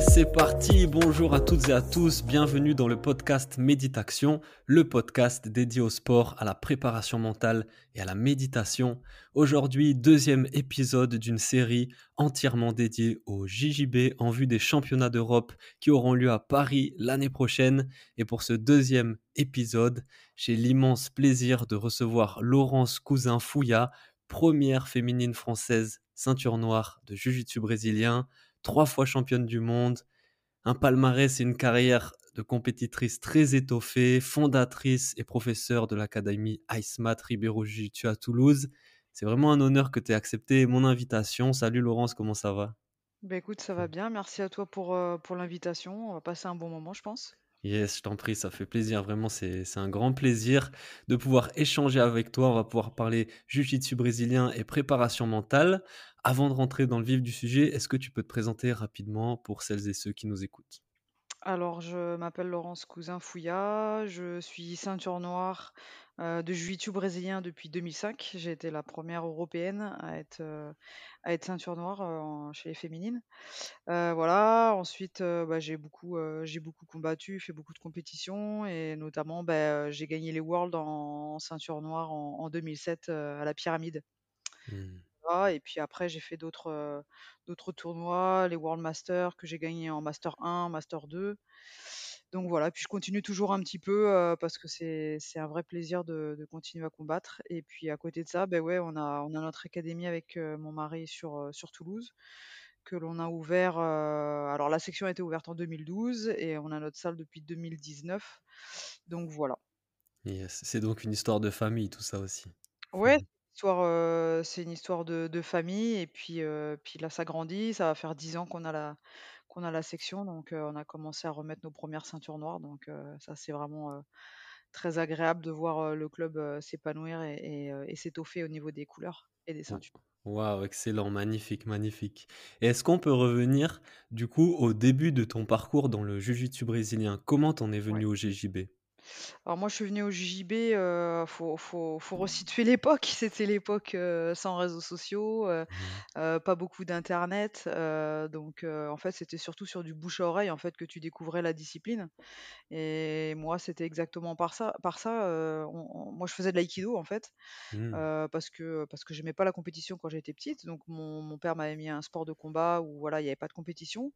C'est parti, bonjour à toutes et à tous, bienvenue dans le podcast Méditation, le podcast dédié au sport, à la préparation mentale et à la méditation. Aujourd'hui, deuxième épisode d'une série entièrement dédiée au JJB en vue des championnats d'Europe qui auront lieu à Paris l'année prochaine. Et pour ce deuxième épisode, j'ai l'immense plaisir de recevoir Laurence Cousin-Fouilla, première féminine française ceinture noire de Jiu-Jitsu brésilien trois fois championne du monde, un palmarès et une carrière de compétitrice très étoffée, fondatrice et professeure de l'académie IceMat Ribeiro jiu à Toulouse. C'est vraiment un honneur que tu aies accepté mon invitation. Salut Laurence, comment ça va? Bah écoute, ça va bien. Merci à toi pour, euh, pour l'invitation. On va passer un bon moment, je pense. Yes, je t'en prie, ça fait plaisir. Vraiment, c'est un grand plaisir de pouvoir échanger avec toi. On va pouvoir parler jiu-jitsu brésilien et préparation mentale. Avant de rentrer dans le vif du sujet, est-ce que tu peux te présenter rapidement pour celles et ceux qui nous écoutent? Alors, je m'appelle Laurence Cousin-Fouilla, je suis ceinture noire euh, de jiu-jitsu brésilien depuis 2005. J'ai été la première européenne à être, euh, à être ceinture noire euh, chez les féminines. voilà, ensuite, bah, j'ai beaucoup, j'ai beaucoup combattu, fait beaucoup de compétitions et notamment, bah, j'ai gagné les Worlds en, ceinture noire en, 2007 à la pyramide. Mmh et puis après j'ai fait d'autres, d'autres tournois, les World Masters que j'ai gagné en Master 1, Master 2. Donc voilà, puis je continue toujours un petit peu, parce que c'est un vrai plaisir de continuer à combattre et puis à côté de ça, ben ouais, on a on a notre académie avec, mon mari sur, sur Toulouse que l'on a ouvert, alors la section a été ouverte en 2012 et on a notre salle depuis 2019. Donc voilà. Yes, c'est donc une histoire de famille tout ça aussi? Ouais, c'est une histoire de famille et puis, puis là ça grandit, ça va faire 10 ans qu'on a la qu'on a la section donc, on a commencé à remettre nos premières ceintures noires donc, ça c'est vraiment, très agréable de voir, le club, s'épanouir et s'étoffer au niveau des couleurs et des ceintures. Waouh, excellent, magnifique, magnifique. Et est-ce qu'on peut revenir du coup au début de ton parcours dans le jiu-jitsu brésilien? Comment t'en es venu au GJB? Alors moi, je suis venue au JJB, heu, faut faut faut resituer l'époque. C'était l'époque, heu, sans réseaux sociaux, heu mmh. pas beaucoup d'internet, donc en fait, c'était surtout sur du bouche à oreille, en fait, que tu découvrais la discipline et moi, c'était exactement par ça par ça, moi, je faisais de l'aïkido, en fait, mmh. parce que parce que j'aimais pas la compétition quand j'étais petite, donc mon mon père m'avait mis un sport de combat où voilà, il y avait pas de compétition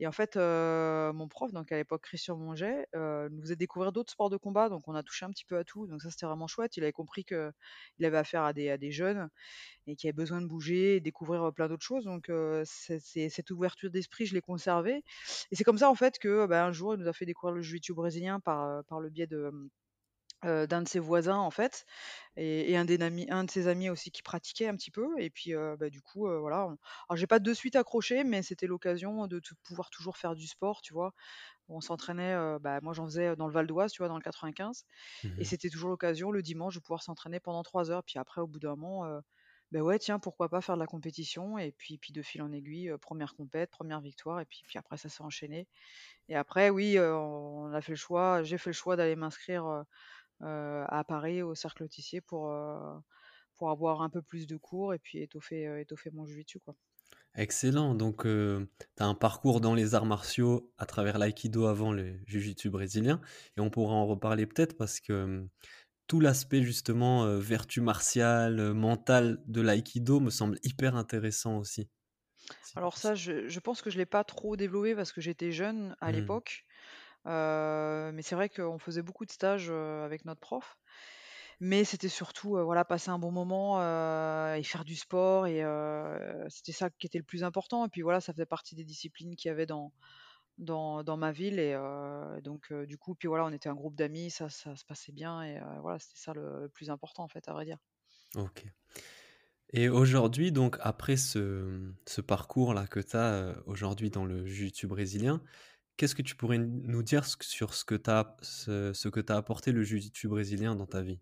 et en fait, mon prof, donc à l'époque Christian Monget, nous faisait découvrir d'autres sports de combat, donc on a touché un petit peu à tout, donc ça c'était vraiment chouette. Il avait compris qu'il avait affaire à des, à des jeunes et qui avaient besoin de bouger, et découvrir plein d'autres choses. Donc c'est, cette ouverture d'esprit, je l'ai conservée. Et c'est comme ça en fait que bah, un jour il nous a fait découvrir le jiu-jitsu brésilien par, par le biais de d'un de ses voisins en fait et, un, des un de ses amis aussi qui pratiquait un petit peu et puis bah, du coup voilà alors j'ai pas de suite accroché mais c'était l'occasion de pouvoir toujours faire du sport tu vois. On s'entraînait bah, moi j'en faisais dans le Val d'Oise tu vois dans le 95 et mmh c'était toujours l'occasion le dimanche de pouvoir s'entraîner pendant trois heures puis après au bout d'un moment ben ouais tiens pourquoi pas faire de la compétition et puis puis de fil en aiguille première compète première victoire et puis puis après ça s'est enchaîné. Et après oui on a fait le choix j'ai fait le choix d'aller m'inscrire à Paris au Cercle Tissier pour, pour avoir un peu plus de cours et puis étoffer, étoffer mon jiu-jitsu quoi. Excellent, donc tu as un parcours dans les arts martiaux à travers l'aïkido avant le jiu-jitsu brésilien et on pourra en reparler peut-être parce que tout l'aspect justement vertu martiale, mentale de l'aïkido me semble hyper intéressant aussi. Alors ça, je, je pense que je l'ai pas trop développé parce que j'étais jeune à mmh. l'époque mais c'est vrai qu'on faisait beaucoup de stages, avec notre prof. Mais c'était surtout, voilà, passer un bon moment, et faire du sport et c'était ça qui était le plus important et puis voilà, ça faisait partie des disciplines qu'il y avait dans dans ma ville et donc du coup, puis voilà, on était un groupe d'amis, ça ça se passait bien et voilà, c'était ça le plus important, en fait, à vrai dire. OK et aujourd'hui, donc après ce, ce parcours-là que tu as, aujourd'hui dans le jiu-jitsu brésilien qu'est-ce que tu pourrais nous dire sur ce que tu as, ce, t'as apporté le jiu-jitsu brésilien dans ta vie?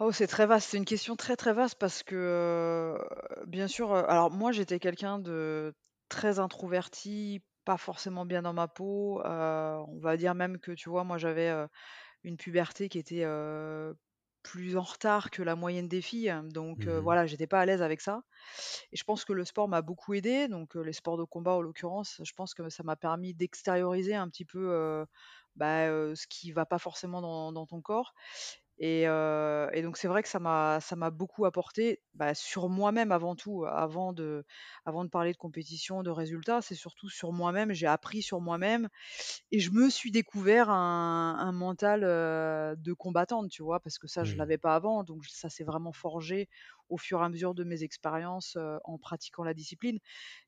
Oh, c'est très vaste, c'est une question très, très vaste parce que, bien sûr, alors moi j'étais quelqu'un de très introverti, pas forcément bien dans ma peau. on va dire même que, tu vois, moi j'avais une puberté qui était plus en retard que la moyenne des filles. Donc euh, Mmh voilà, j'étais pas à l'aise avec ça. Et je pense que le sport m'a beaucoup aidé. Donc euh, les sports de combat en l'occurrence, je pense que ça m'a permis d'extérioriser un petit peu euh, bah, euh, ce qui va pas forcément dans, dans ton corps. Et, donc c'est vrai que ça m'a ça m'a beaucoup apporté, bah, sur moi-même avant tout, avant de avant de parler de compétition, de résultats, c'est surtout sur moi-même. J'ai appris sur moi-même et je me suis découvert un un mental, de combattante, tu vois? Parce que ça, je mh. l'avais pas avant, donc ça s'est vraiment forgé au fur et à mesure de mes expériences, en pratiquant la discipline.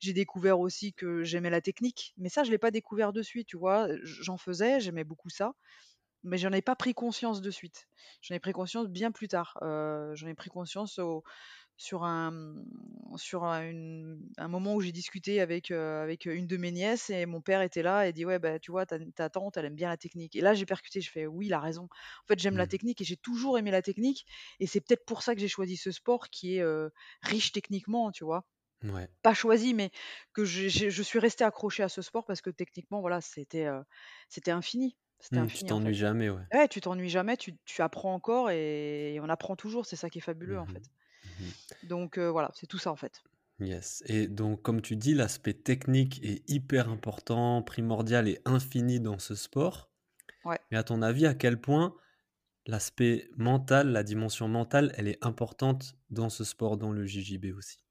J'ai découvert aussi que j'aimais la technique, mais ça, je l'ai pas découvert de suite, tu vois? j'en faisais, j'aimais beaucoup ça mais j'en ai pas pris conscience de suite. J'en ai pris conscience bien plus tard. Heu, j'en ai pris conscience au sur un, sur un une un moment où j'ai discuté avec, heu, avec, une de mes nièces et mon père était là et dit: «Ouais, bah, tu vois, ta ta tante, elle aime bien la technique» et là, j'ai percuté, je fais: «Oui, il a raison. En fait, j'aime la Mmh. technique et j'ai toujours aimé la technique et c'est peut-être pour ça que j'ai choisi ce sport qui est, heu, riche techniquement», tu vois? Ouais. Pas choisi, mais que j'ai je suis restée accrochée à ce sport parce que techniquement, voilà, c'était, c'était infini. C'était Mmh, tu infini, en fait. t'ennuies jamais, ouais. Ouais, tu t'ennuies jamais, tu tu apprends encore et on apprend toujours, c'est ça qui est fabuleux, en Mmh fait. Mmh Donc voilà, c'est tout ça, en fait. Yes et donc comme tu dis, l'aspect technique est hyper important, primordial et infini dans ce sport. Ouais. Mais à ton avis, à quel point l'aspect mental, la dimension mentale, elle est importante dans ce sport, dans le JJB aussi?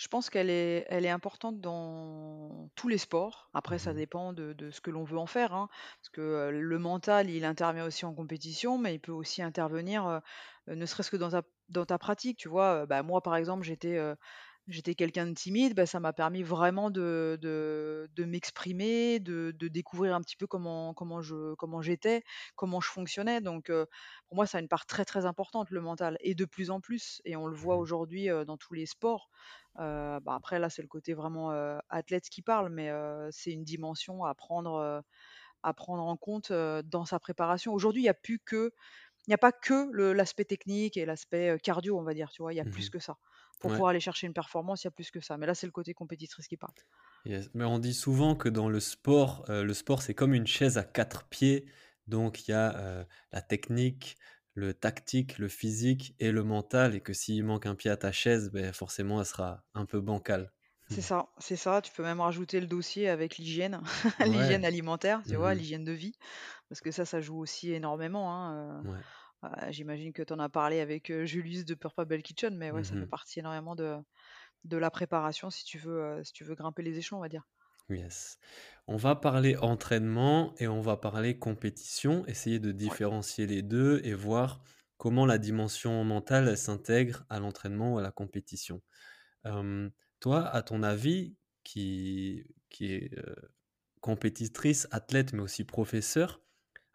Je pense qu'elle est elle est importante dans tous les sports. Après, ça Mmh dépend de de ce que l'on veut en faire, hein. Parce que, le mental, il intervient aussi en compétition, mais il peut aussi intervenir, ne serait-ce que dans ta dans ta pratique, tu vois? Bah, moi, par exemple, j'étais, quelqu'un de timide, bah, ça m'a permis vraiment de de de m'exprimer, de de découvrir un petit peu comment comment je comment j'étais, comment je fonctionnais. Donc, pour moi, ça a une part très, très importante, le mental et de plus en plus et on le voit mh. aujourd'hui, dans tous les sports. Heu, bah, après là, c'est le côté vraiment, heu, athlète qui parle, mais heu, c'est une dimension à prendre, à prendre en compte, dans sa préparation. Aujourd'hui, il y a plus que il n'y a pas que l'aspect technique et l'aspect, cardio, on va dire, tu vois? Il y a plus Mmh que ça. Pour Ouais. pouvoir aller chercher une performance, il y a plus que ça. Mais là, c'est le côté compétitrice qui parle. Yes, mais on dit souvent que dans le sport, le sport, c'est comme une chaise à 4 pieds. Donc il y a, la technique, le tactique, le physique et le mental et que s'il manque un pied à ta chaise, beh, forcément, elle sera un peu bancale. C'est ça, c'est ça. Tu peux même rajouter le dossier avec l'hygiène, Ouais. l'hygiène alimentaire, tu vois? Mmh L'hygiène de vie, parce que ça, ça joue aussi énormément, hein, Ouais. heu, j'imagine que tu en as parlé avec, heu, Julius de Purple Kitchen, mais ouais, ça fait Mmh partie énormément de de la préparation si tu veux, si tu veux grimper les échelons, on va dire. Yes. On va parler entraînement et on va parler compétition, essayer de différencier les 2 et voir comment la dimension mentale, s'intègre à l'entraînement ou à la compétition. Toi, à ton avis, qui qui est, compétitrice, athlète, mais aussi professeur,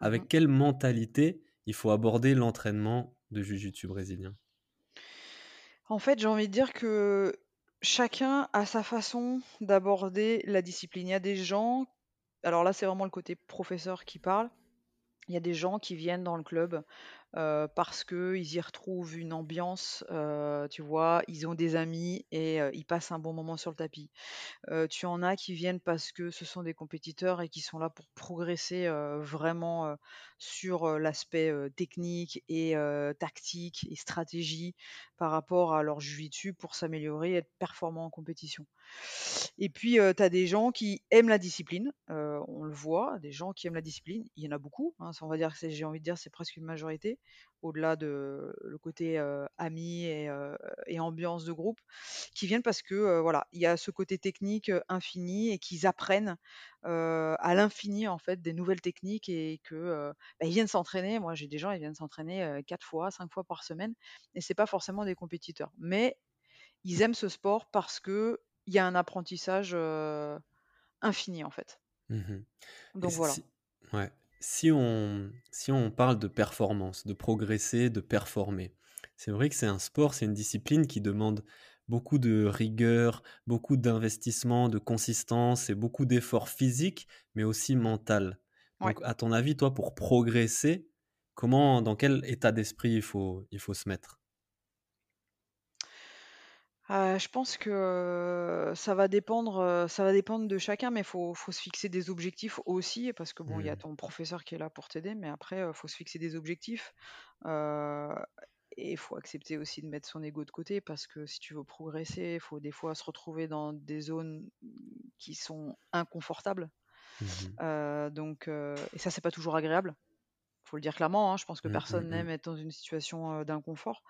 Mmh avec quelle mentalité il faut aborder l'entraînement de jiu-jitsu brésilien? En fait, j'ai envie de dire que chacun a sa façon d'aborder la discipline. Il y a des gens alors là, c'est vraiment le côté professeur qui parle. Il y a des gens qui viennent dans le club, parce qu'ils y retrouvent une ambiance, tu vois? Ils ont des amis et ils passent un bon moment sur le tapis. Tu en as qui viennent parce que ce sont des compétiteurs et qui sont là pour progresser, vraiment, sur, l'aspect, technique et tactique et stratégie par rapport à leur jiu-jitsu pour s'améliorer et être performants en compétition. Et puis, tu as des gens qui aiment la discipline, on le voit, des gens qui aiment la discipline, il y en a beaucoup, hein, ça on va dire j'ai envie de dire c'est presque une majorité, au-delà de le côté, amis et ambiance de groupe, qui viennent parce que, voilà, il y a ce côté technique, infini et qu'ils apprennent, à l'infini en fait des nouvelles techniques et que, bah, ils viennent s'entraîner. Moi j'ai des gens, ils viennent s'entraîner, 4 fois, 5 fois par semaine et c'est pas forcément des compétiteurs. Mais ils aiment ce sport parce qu'il y a un apprentissage, infini, en fait. Mmh Donc voilà. si ouais, si on si on parle de performance, de progresser, de performer, c'est vrai que c'est un sport, c'est une discipline qui demande beaucoup de rigueur, beaucoup d'investissement, de consistance et beaucoup d'efforts physiques, mais aussi mental. Ouais. Donc, à ton avis, toi, pour progresser, comment, dans quel état d'esprit il faut, il faut se mettre? Heu, je pense que ça va dépendre, heu, ça va dépendre de chacun, mais faut faut se fixer des objectifs aussi parce que bon, il y a Mmh. ton professeur qui est là pour t'aider, mais après, heu, faut se fixer des objectifs, heu et il faut accepter aussi de mettre son ego de côté parce que si tu veux progresser, il faut des fois se retrouver dans des zones qui sont inconfortables, Mmh heu, donc heu et ça, c'est pas toujours agréable. Faut le dire clairement, hein, je pense que Mmh, mmh personne mh. n'aime être dans une situation, d'inconfort.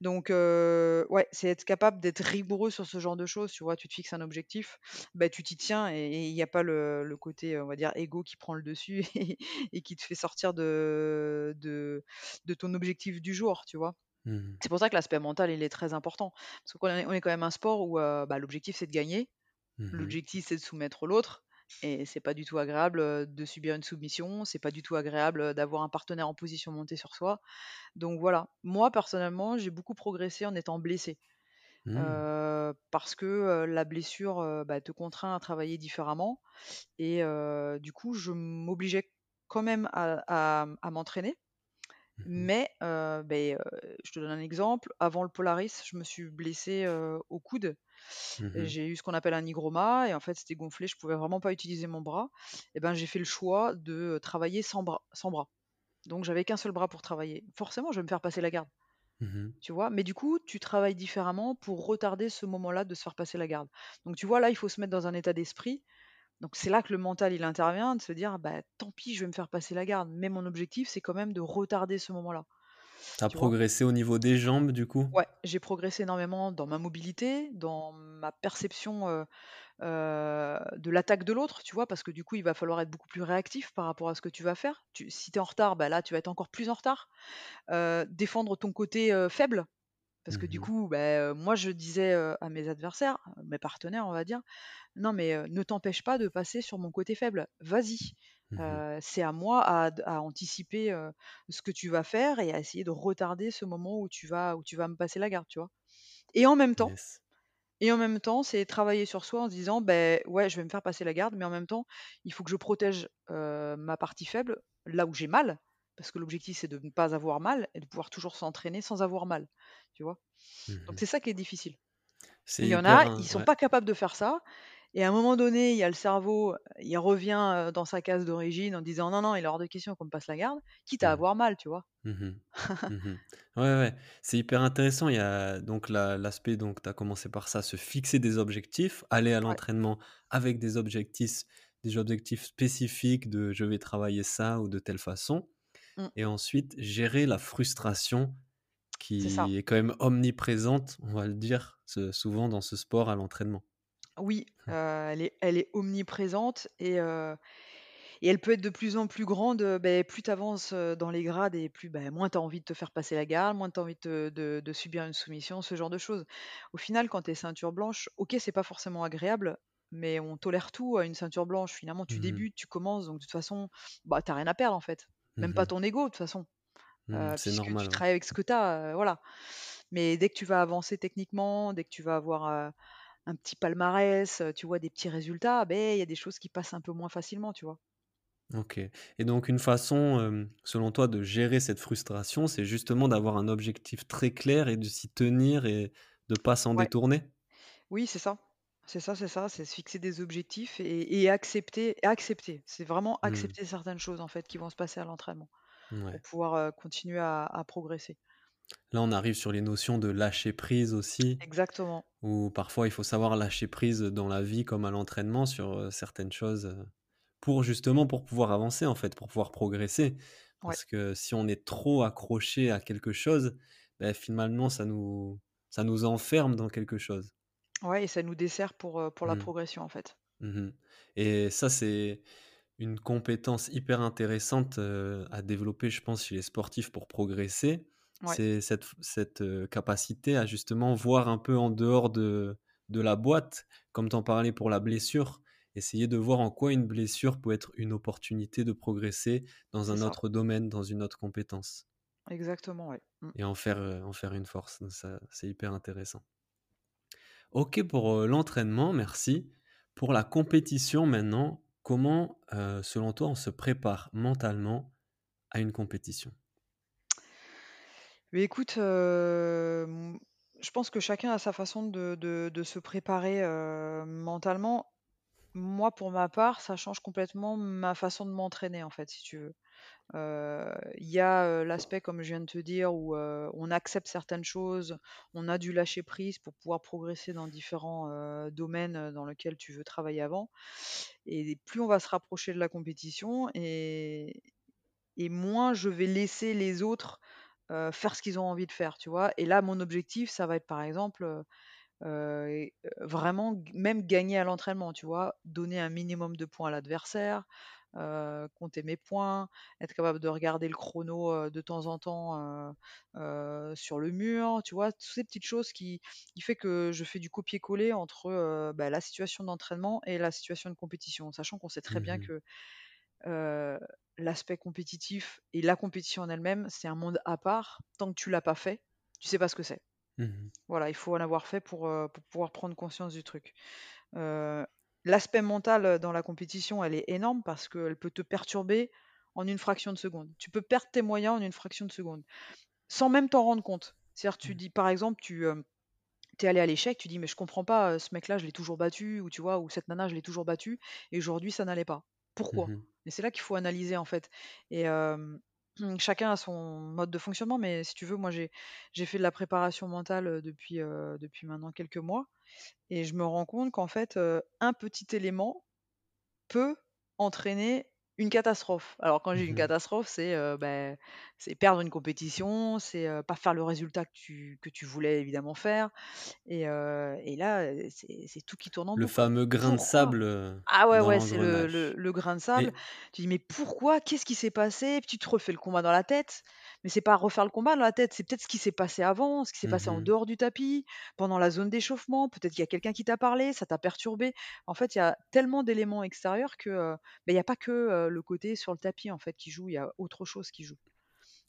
Donc ouais, c'est être capable d'être rigoureux sur ce genre de choses, tu vois? Tu te fixes un objectif, bah, tu t'y tiens et il y a pas le le côté, on va dire égo qui prend le dessus et et qui te fait sortir de de de ton objectif du jour, tu vois? Mmh C'est pour ça que l'aspect mental, il est très important. Parce qu'on est on est quand même un sport où, bah, l'objectif, c'est de gagner. Mmh L'objectif, c'est de soumettre l'autre et c'est pas du tout agréable, de subir une soumission, c'est pas du tout agréable, d'avoir un partenaire en position montée sur soi. Donc voilà, moi personnellement, j'ai beaucoup progressé en étant blessée, Mmh. parce que, la blessure, bah, te contraint à travailler différemment et du coup, je m'obligeais quand même à à à m'entraîner. Mmh Mais heu, je te donne un exemple, avant le Polaris, je me suis blessée, au coude. Mmh J'ai eu ce qu'on appelle un hygroma et en fait, c'était gonflé, je pouvais vraiment pas utiliser mon bras et ben, j'ai fait le choix de, travailler sans bras sans bras. Donc j'avais qu'un seul bras pour travailler. Forcément, je vais me faire passer la garde. Mmh Tu vois? Mais du coup, tu travailles différemment pour retarder ce moment-là de se faire passer la garde. Donc tu vois, là, il faut se mettre dans un état d'esprit. Donc c'est là que le mental, il intervient, de se dire: «Bah, tant pis, je vais me faire passer la garde, mais mon objectif, c'est quand même de retarder ce moment-là». Tu Tu vois? progressé au niveau des jambes, du coup? Ouais, j'ai progressé énormément dans ma mobilité, dans ma perception, heu heu, de l'attaque de l'autre, tu vois? Parce que du coup, il va falloir être beaucoup plus réactif par rapport à ce que tu vas faire. Tu si tu es en retard, bah, là, tu vas être encore plus en retard. Heu, défendre ton côté, faible, Parce que du Mmh coup, heu, moi je disais, à mes adversaires, mes partenaires on va dire: «Non mais, ne t'empêche pas de passer sur mon côté faible. Vas-y, Mmh c'est à moi à anticiper, ce que tu vas faire et à essayer de retarder ce moment où tu vas où tu vas me passer la garde», tu vois? Et en même temps Yes. et en même temps, c'est travailler sur soi en se disant: ben ouais, je vais me faire passer la garde, mais en même temps, il faut que je protège, ma partie faible, là où j'ai mal». Parce que l'objectif, c'est de ne pas avoir mal et de pouvoir toujours s'entraîner sans avoir mal, tu vois? Donc Mmh c'est ça qui est difficile. Il y en a, in ils sont ouais. pas capables de faire ça et à un moment donné, il y a le cerveau, il revient, dans sa case d'origine en disant: «Non, non, il est hors de question qu'on me passe la garde», quitte à avoir mal, tu vois? Mmh Mmh Ouais, ouais, c'est hyper intéressant. Il y a donc la l'aspect donc tu as commencé par ça, se fixer des objectifs, aller à Ouais. l'entraînement avec des objectifs des objectifs spécifiques de: «Je vais travailler ça» ou de telle façon Mmh. et ensuite gérer la frustration qui est quand même omniprésente, on va le dire, souvent dans ce sport à l'entraînement. Oui, Mmh. heu, elle est elle est omniprésente et heu et elle peut être de plus en plus grande, heu, beh, plus tu avances, dans les grades et plus, bah, moins tu as envie de te faire passer la garde, moins tu as envie de te de de subir une soumission, ce genre de choses. Au final, quand tu es ceinture blanche, OK, c'est pas forcément agréable, mais on tolère tout à une ceinture blanche. Finalement, tu Mmh débutes, tu commences, donc de toute façon, bah, tu rien à perdre, en fait. Même pas Mmh ton ego, de toute façon, C'est puisque tu normal, ouais. travailles avec ce que tu as, voilà. Mais dès que tu vas avancer techniquement, dès que tu vas avoir, un petit palmarès, tu vois des petits résultats, beh, il y a des choses qui passent un peu moins facilement, tu vois? OK et donc une façon, selon toi, de gérer cette frustration, c'est justement d'avoir un objectif très clair et de s'y tenir et de pas s'en Ouais, détourner? oui, c'est ça. C'est ça, c'est ça, c'est se fixer des objectifs et et accepter accepter. C'est vraiment Mmh. accepter certaines choses, en fait, qui vont se passer à l'entraînement pour pouvoir, continuer à à progresser. Là, on arrive sur les notions de lâcher prise aussi, Exactement, où parfois il faut savoir lâcher prise dans la vie comme à l'entraînement sur, heu, certaines choses, heu, pour justement pour pouvoir avancer en fait, pour pouvoir progresser. ouais. Parce que si on est trop accroché à quelque chose, beh, finalement ça nous ça nous enferme dans quelque chose. Ouais et ça nous dessert pour, heu, pour la Mmh. progression, en fait. Mmh et ça, c'est une compétence hyper intéressante, à développer, je pense, chez les sportifs pour progresser. Ouais, C'est cette cette, capacité à justement voir un peu en dehors de de la boîte, comme tu en parlais pour la blessure. Essayer de voir en quoi une blessure peut être une opportunité de progresser dans un ça. autre domaine, dans une autre compétence Exactement, ouais. Mmh. et en faire, en faire une force. C'est hyper intéressant. OK pour, l'entraînement, merci. Pour la compétition maintenant, comment, selon toi, on se prépare mentalement à une compétition? Mais écoute, hem, je pense que chacun a sa façon de se préparer, heu, mentalement. Moi, pour ma part, ça change complètement ma façon de m'entraîner, en fait, si tu veux. Heu, il y a, l'aspect comme je viens de te dire où, on accepte certaines choses, on a du lâcher prise pour pouvoir progresser dans différents, domaines, dans lesquels tu veux travailler avant et plus on va se rapprocher de la compétition et moins je vais laisser les autres, faire ce qu'ils ont envie de faire, tu vois? Et là, mon objectif, ça va être par exemple, vraiment même gagner à l'entraînement, tu vois? Donner un minimum de points à l'adversaire, compter mes points, être capable de regarder le chrono, de temps en temps, sur le mur, tu vois? Toutes ces petites choses qui qui fait que je fais du copier-coller entre, bah, la situation d'entraînement et la situation de compétition. Sachant qu'on sait très bien Mmh que, l'aspect compétitif et la compétition en elle-même, c'est un monde à part. Tant que tu l'as pas fait, tu sais pas ce que c'est. Mmh Voilà, il faut en avoir fait pour, heu, pour pouvoir prendre conscience du truc. Heu, l'aspect mental, dans la compétition, elle est énorme parce qu'elle peut te perturber en une fraction de seconde. Tu peux perdre tes moyens en une fraction de seconde, sans même t'en rendre compte. C'est-à-dire, tu dis par exemple, tu, tu es allé à l'échec, tu dis: «Mais je comprends pas, ce mec-là, je l'ai toujours battu» ou tu vois? Ou «Cette nana, je l'ai toujours battue et aujourd'hui, ça n'allait pas». Pourquoi? Mmh Et c'est là qu'il faut analyser, en fait. Et chacun a son mode de fonctionnement, mais si tu veux, moi, j'ai j'ai fait de la préparation mentale, depuis, maintenant quelques mois. Et je me rends compte qu'en fait, un petit élément peut entraîner une catastrophe. Alors quand j'ai une Mmh catastrophe, c'est, beh, c'est perdre une compétition, c'est, pas faire le résultat que tu que tu voulais évidemment faire et et là, c'est c'est tout qui tourne en Le boucle, quoi. fameux grain de Pourquoi? sable, Ah ouais, dans ouais, c'est le le l'engrenage le grain de sable. Tu dis: «Mais pourquoi? Qu'est-ce qui s'est passé?» Puis tu te refais le combat dans la tête, mais c'est pas refaire le combat dans la tête, c'est peut-être ce qui s'est passé avant, ce qui s'est passé en mmh dehors du tapis, pendant la zone d'échauffement, peut-être qu'il y a quelqu'un qui t'a parlé, ça t'a perturbé. En fait, il y a tellement d'éléments extérieurs que, beh, il y a pas que, le côté sur le tapis, en fait, qui joue, il y a autre chose qui joue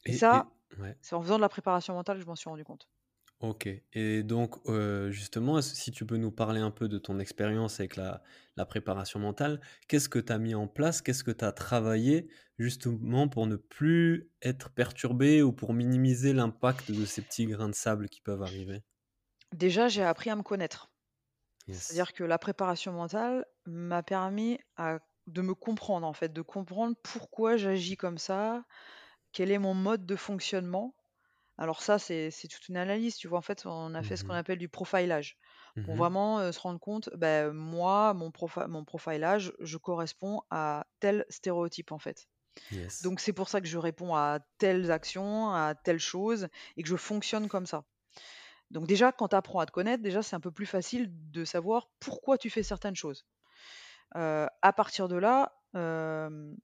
et et ça, et ouais. c'est en faisant de la préparation mentale que je m'en suis rendu compte. OK et donc, heu, justement, si tu peux nous parler un peu de ton expérience avec la la préparation mentale, qu'est-ce que tu as mis en place? Qu'est-ce que tu as travaillé justement pour ne plus être perturbé ou pour minimiser l'impact de ces petits grains de sable qui peuvent arriver? Déjà, j'ai appris à me connaître. Yes. C'est-à-dire que la préparation mentale m'a permis à de me comprendre, en fait, de comprendre pourquoi j'agis comme ça, quel est mon mode de fonctionnement. Alors ça, c'est c'est toute une analyse, tu vois? En fait, on a fait ce qu'on Mmh appelle du profilage pour Mmh vraiment, heu, se rendre compte, bah, moi, mon profi mon profilage, je corresponds à tel stéréotype, en fait. Yes. Donc c'est pour ça que je réponds à telles actions, à telles choses et que je fonctionne comme ça. Donc déjà, quand tu apprends à te connaître, déjà, c'est un peu plus facile de savoir pourquoi tu fais certaines choses. Heu, à partir de là, hem,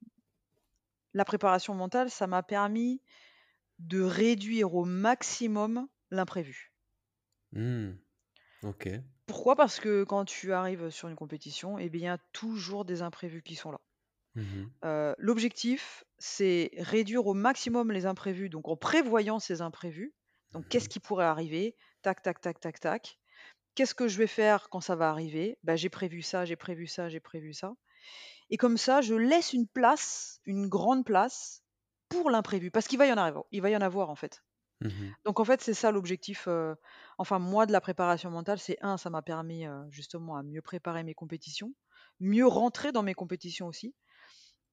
la préparation mentale, ça m'a permis de réduire au maximum l'imprévu. Mmh. OK. Pourquoi? Parce que quand tu arrives sur une compétition et bien, il y a toujours des imprévus qui sont là. Mmh Heu, l'objectif, c'est réduire au maximum les imprévus, donc en prévoyant ces imprévus. Donc qu'est-ce Mmh qui pourrait arriver? Tac, tac, tac, tac, tac. Qu'est-ce que je vais faire quand ça va arriver? Bah, j'ai prévu ça, j'ai prévu ça, j'ai prévu ça et comme ça, je laisse une place, une grande place pour l'imprévu parce qu'il va y en avoir il va y en avoir, en fait. Mmh Donc en fait, c'est ça l'objectif, heu, enfin moi de la préparation mentale, c'est un, ça m'a permis, heu, justement à mieux préparer mes compétitions, mieux rentrer dans mes compétitions aussi,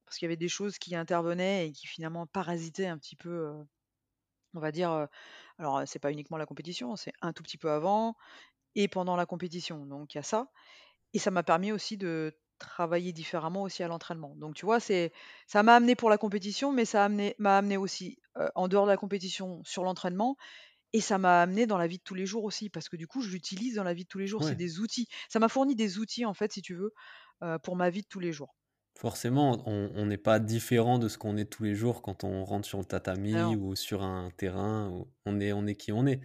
parce qu'il y avait des choses qui intervenaient et qui finalement parasitaient un petit peu, heu, on va dire, alors, c'est pas uniquement la compétition, c'est un tout petit peu avant et pendant la compétition, donc il y a ça. Et ça m'a permis aussi de travailler différemment aussi à l'entraînement. Donc tu vois, c'est ça m'a amené pour la compétition, mais ça amené m'a amené aussi, en dehors de la compétition sur l'entraînement et ça m'a amené dans la vie de tous les jours aussi, parce que du coup, je l'utilise dans la vie de tous les jours. C'est Ouais. des outils. Ça m'a fourni des outils, en fait, si tu veux, pour ma vie de tous les jours. Forcément, on on n'est pas différent de ce qu'on est tous les jours quand on rentre sur le tatami ou sur un terrain on est on est qui on est.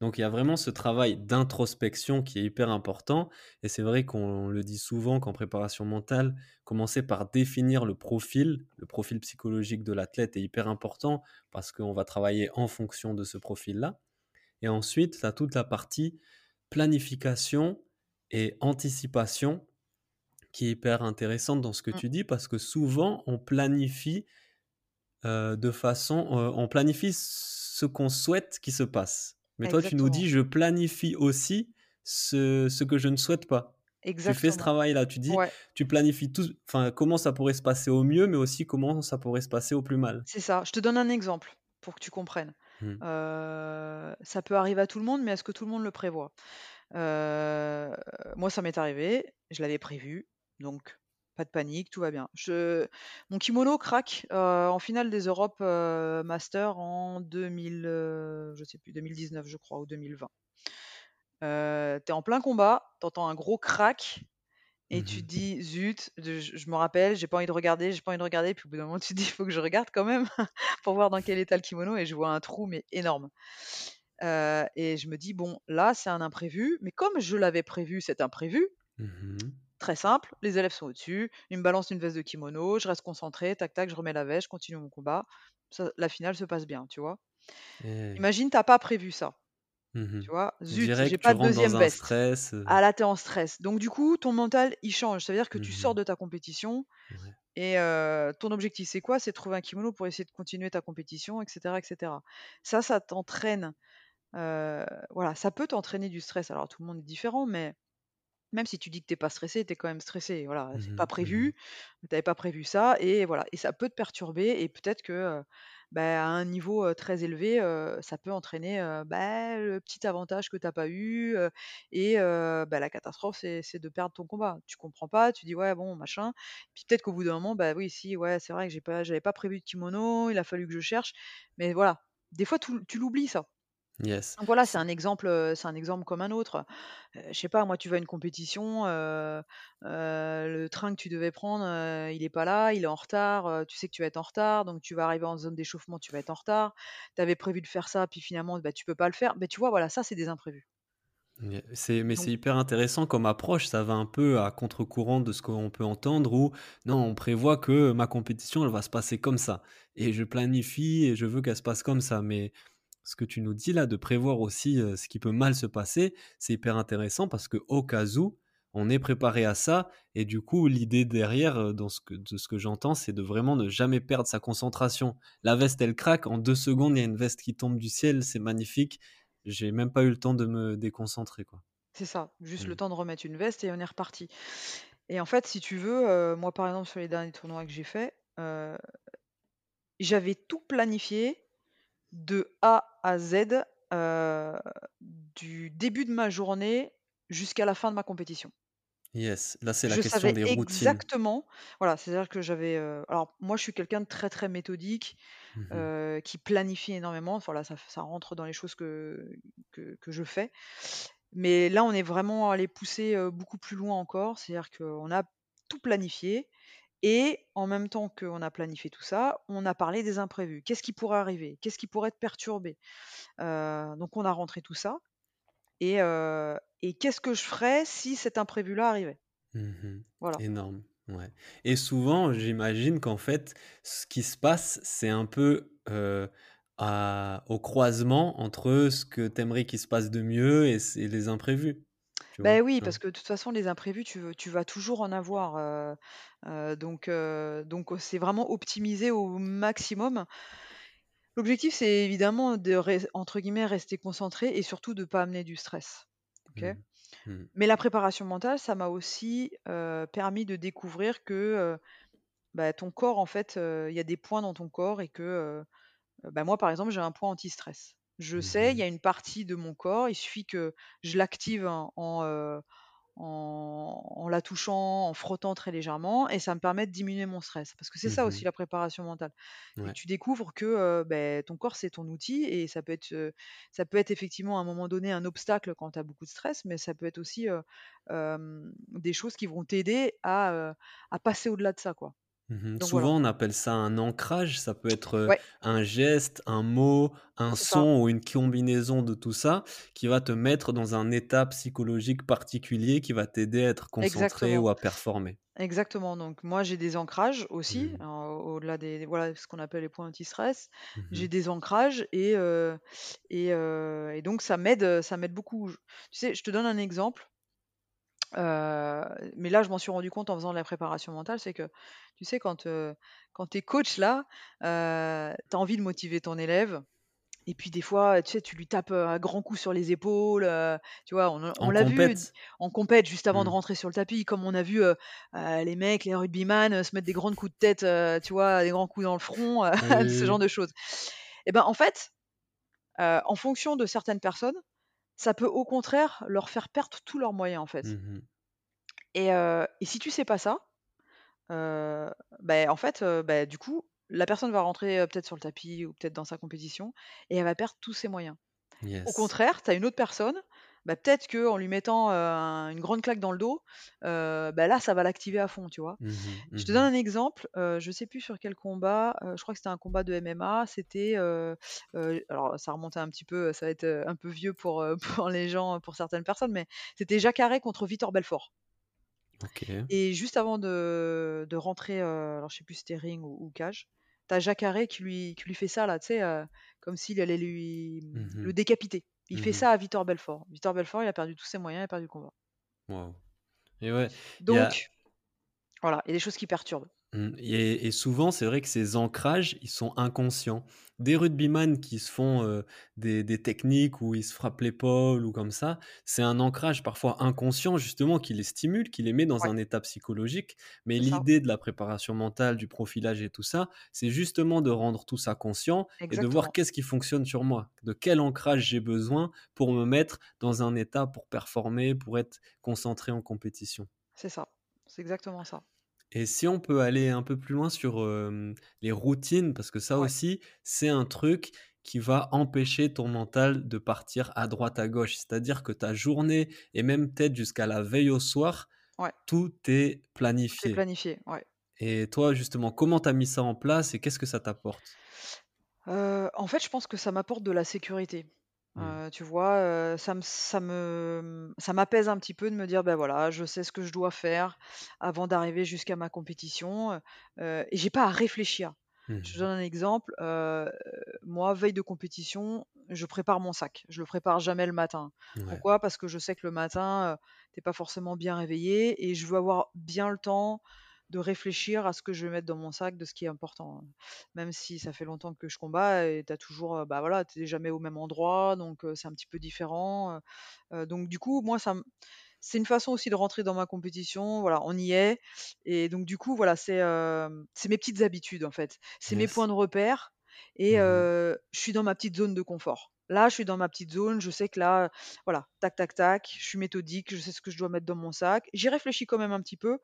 Donc il y a vraiment ce travail d'introspection qui est hyper important et c'est vrai qu'on le dit souvent qu'en préparation mentale, commencer par définir le profil, le profil psychologique de l'athlète est hyper important parce qu'on va travailler en fonction de ce profil-là et ensuite, tu as toute la partie planification et anticipation qui est hyper intéressante dans ce que Mmh. tu dis parce que souvent on planifie euh, de façon, euh, on planifie ce qu'on souhaite qui se passe. Mais toi, tu nous Exactement. dis, je planifie aussi ce, ce que je ne souhaite pas. Tu fais ce Exactement. travail-là, tu dis, Ouais. tu planifies tout, enfin, comment ça pourrait se passer au mieux, mais aussi comment ça pourrait se passer au plus mal. C'est ça. Je te donne un exemple pour que tu comprennes. Mmh. Heu, ça peut arriver à tout le monde, mais est-ce que tout le monde le prévoit? Heu, moi, ça m'est arrivé, je l'avais prévu, donc pas de panique, tout va bien. Je mon kimono craque, heu, en finale des Europes, heu, Master en 2000, heu, je sais plus, 2019 je crois ou 2020. Heu, tu es en plein combat, tu entends un gros crack et tu te Mmh dis: «Zut», je je me rappelle, j'ai pas envie de regarder, j'ai pas envie de regarder, puis au bout d'un moment tu te dis: «Il faut que je regarde quand même pour voir dans quel état le kimono» et je vois un trou mais énorme. Heu et je me dis: «Bon, là, c'est un imprévu», mais comme je l'avais prévu cet imprévu, Mmh très simple, les élèves sont au-dessus, ils me balancent une veste de kimono, je reste concentrée, tac tac, je remets la veste, je continue mon combat. Ça la finale se passe bien, tu vois? Et Imagine, tu as pas prévu ça, mmh tu vois? «Zut, j'ai pas de deuxième veste». stress, heu, Ah là, tu es en stress. Donc du coup, ton mental, il change. Ça veut dire que tu sors mmh de ta compétition Ouais. et ton objectif, c'est quoi? C'est de trouver un kimono pour essayer de continuer ta compétition et cetera et cetera. Ça, ça t'entraîne, voilà, ça peut t'entraîner du stress. Alors tout le monde est différent, mais même si tu dis que tu es pas stressé, tu es quand même stressé. Voilà, c'est pas Mmh mh. prévu, tu avais pas prévu ça et voilà et ça peut te perturber et peut-être que, bah, à un niveau, très élevé, ça peut entraîner, bah, le petit avantage que tu as pas eu, et bah, la catastrophe, c'est c'est de perdre ton combat. Tu comprends pas, tu dis: «Ouais, bon, machin», puis peut-être qu'au bout d'un moment, bah, oui, si, ouais, c'est vrai que j'ai pas j'avais pas prévu de kimono, il a fallu que je cherche, mais voilà, des fois, tu tu l'oublies ça. Yes. Donc voilà, c'est un exemple, c'est un exemple comme un autre. Je sais pas, moi, tu vas à une compétition, le train que tu devais prendre, il est pas là, il est en retard, tu sais que tu vas être en retard, donc tu vas arriver en zone d'échauffement, tu vas être en retard. Tu avais prévu de faire ça, puis finalement, bah, tu peux pas le faire. Beh, tu vois, voilà, ça, c'est des imprévus. Yeah, c'est mais c'est Donc hyper intéressant comme approche, ça va un peu à contre-courant de ce qu'on peut entendre où non, on prévoit que ma compétition, elle va se passer comme ça et je planifie et je veux qu'elle se passe comme ça. Mais ce que tu nous dis là, de prévoir aussi, ce qui peut mal se passer, c'est hyper intéressant parce que au cas où, on est préparé à ça et du coup, l'idée derrière, dans ce que de ce que j'entends, c'est de vraiment ne jamais perdre sa concentration. La veste, elle craque, en 2 secondes, il y a une veste qui tombe du ciel, c'est magnifique. J'ai même pas eu le temps de me déconcentrer, quoi. c'est ça, juste le Mmh. temps de remettre une veste et on est reparti. Et en fait, si tu veux, moi, par exemple, sur les derniers tournois que j'ai faits, j'avais tout planifié de A à Z, heu, du début de ma journée jusqu'à la fin de ma compétition. Yes, là, c'est la Je question savais des routines. exactement voilà, c'est-à-dire que j'avais, heu alors moi je suis quelqu'un de très, très méthodique, Mmh mh. heu, qui planifie énormément. Enfin là, ça rentre dans les choses que que que je fais. Mais là, on est vraiment allé pousser, beaucoup plus loin encore. C'est-à-dire qu'on a tout planifié et en même temps qu'on a planifié tout ça, on a parlé des imprévus. Qu'est-ce qui pourrait arriver? Qu'est-ce qui pourrait te perturber? Heu, donc on a rentré tout ça et heu et qu'est-ce que je ferais si cet imprévu-là arrivait? Mmh Voilà. Énorme, ouais et souvent, j'imagine qu'en fait, ce qui se passe, c'est un peu, heu, à au croisement entre ce que tu aimerais qu'il se passe de mieux et et les imprévus, tu Ben oui, parce que de toute façon, les imprévus, tu veux tu vas toujours en avoir, donc donc c'est vraiment optimiser au maximum. L'objectif, c'est évidemment de res entre guillemets «rester concentré» et surtout de pas amener du stress, OK? mmh. Mmh. Mais la préparation mentale, ça m'a aussi, permis de découvrir que, bah, ton corps, en fait, il y a des points dans ton corps et que, bah, moi, par exemple, j'ai un point anti-stress. Je sais, il y Mmh a une partie de mon corps, il suffit que je l'active en en, en en la touchant, en frottant très légèrement et ça me permet de diminuer mon stress. Parce que c'est ça aussi Mmh la préparation mentale. Ouais. tu découvres que, beh, ton corps, c'est ton outil et ça peut être, ça peut être effectivement à un moment donné un obstacle quand tu as beaucoup de stress, mais ça peut être aussi, des choses qui vont t'aider à, à passer au-delà de ça, quoi. Mmh Donc voilà. Souvent, on appelle ça un ancrage. Ça peut être, Ouais, un geste, un mot, un ça. son ou une combinaison de tout ça qui va te mettre dans un état psychologique particulier qui va t'aider à être concentré Exactement. ou à performer. Exactement, donc moi j'ai des ancrages aussi, Mmh. heu, au-delà des voilà, ce qu'on appelle les points anti-stress. J'ai Mmh des ancrages et heu et heu et donc ça m'aide, ça m'aide beaucoup. Tu sais, je te donne un exemple. Mais là, je m'en suis rendu compte en faisant de la préparation mentale, c'est que, tu sais, quand, quand tu es coach là, tu as envie de motiver ton élève et puis des fois, tu sais, tu lui tapes, un grand coup sur les épaules, tu vois? On l'a vu en compète juste avant de Mmh. rentrer sur le tapis, comme on a vu, les mecs, les rugbyman, se mettre des grands coups de tête, tu vois? Des grands coups dans le front, Oui, ce genre de choses. Et ben, en fait, en fonction de certaines personnes, ça peut au contraire leur faire perdre tous leurs moyens, en fait. Mmh Et si tu sais pas ça, beh, en fait, bah, du coup, la personne va rentrer, peut-être sur le tapis ou peut-être dans sa compétition et elle va perdre tous ses moyens. Au contraire, tu as une autre personne, bah, peut-être qu'en lui mettant, un une grande claque dans le dos, bah, là, ça va l'activer à fond, tu vois? Mmh Je te donne mh. un exemple, heu, je sais plus sur quel combat, je crois que c'était un combat de MMA, c'était, alors ça remonte un petit peu, ça va être, un peu vieux pour, les gens, pour certaines personnes, mais c'était Jacare contre Vitor Belfort. OK. Et juste avant de de rentrer, heu, alors je sais plus si c'était ring ou ou cage, tu as Jacare qui lui qui lui fait ça là, tu sais, comme s'il allait lui, mmh, Mmh le décapiter. Il fait Mmh ça à Vitor Belfort. Vitor Belfort, il a perdu tous ses moyens, il a perdu le combat. Waouh et ouais, a Donc voilà, il y a des choses qui perturbent. Mmh et et souvent, c'est vrai que ces ancrages, ils sont inconscients. Des rugbyman qui se font, heu, des des techniques où ils se frappent l'épaule ou comme ça, c'est un ancrage parfois inconscient justement qui les stimule, qui les met dans Ouais, un état psychologique. Mais l'idée de la préparation mentale, du profilage et tout ça, c'est justement de rendre tout ça conscient et de voir qu'est-ce qui fonctionne sur moi. De quel ancrage j'ai besoin pour me mettre dans un état pour performer, pour être concentré en compétition. C'est ça, c'est exactement ça. Et si on peut aller un peu plus loin sur, les routines, parce que ça Ouais, aussi, c'est un truc qui va empêcher ton mental de partir à droite, à gauche. C'est-à-dire que ta journée et même peut-être jusqu'à la veille au soir, ouais, tout est tout est planifié. planifié, ouais. Et toi, justement, comment tu as mis ça en place et qu'est-ce que ça t'apporte? En fait, je pense que ça m'apporte de la sécurité. Mmh. Heu, tu vois, heu, ça me ça me, ça m'apaise un petit peu de me dire: ben voilà, je sais ce que je dois faire avant d'arriver jusqu'à ma compétition», heu et j'ai pas à réfléchir. Je te Mmh donne un exemple, heu, moi, veille de compétition, je prépare mon sac. Je le prépare jamais le matin. Ouais. Pourquoi? Parce que je sais que le matin, heu, tu pas forcément bien réveillé et je veux avoir bien le temps de réfléchir à ce que je vais mettre dans mon sac, de ce qui est important. Même si ça fait longtemps que je combats et tu as toujours, bah, voilà, tu jamais au même endroit, donc c'est un petit peu différent, donc du coup, moi, ça c'est une façon aussi de rentrer dans ma compétition, voilà, on y est et donc du coup, voilà, c'est, mes petites habitudes, en fait. C'est mes points de repère et Mmh je suis dans ma petite zone de confort. Là, je suis dans ma petite zone, je sais que là, voilà, tac, tac, tac, je suis méthodique, je sais ce que je dois mettre dans mon sac. J'y réfléchis quand même un petit peu.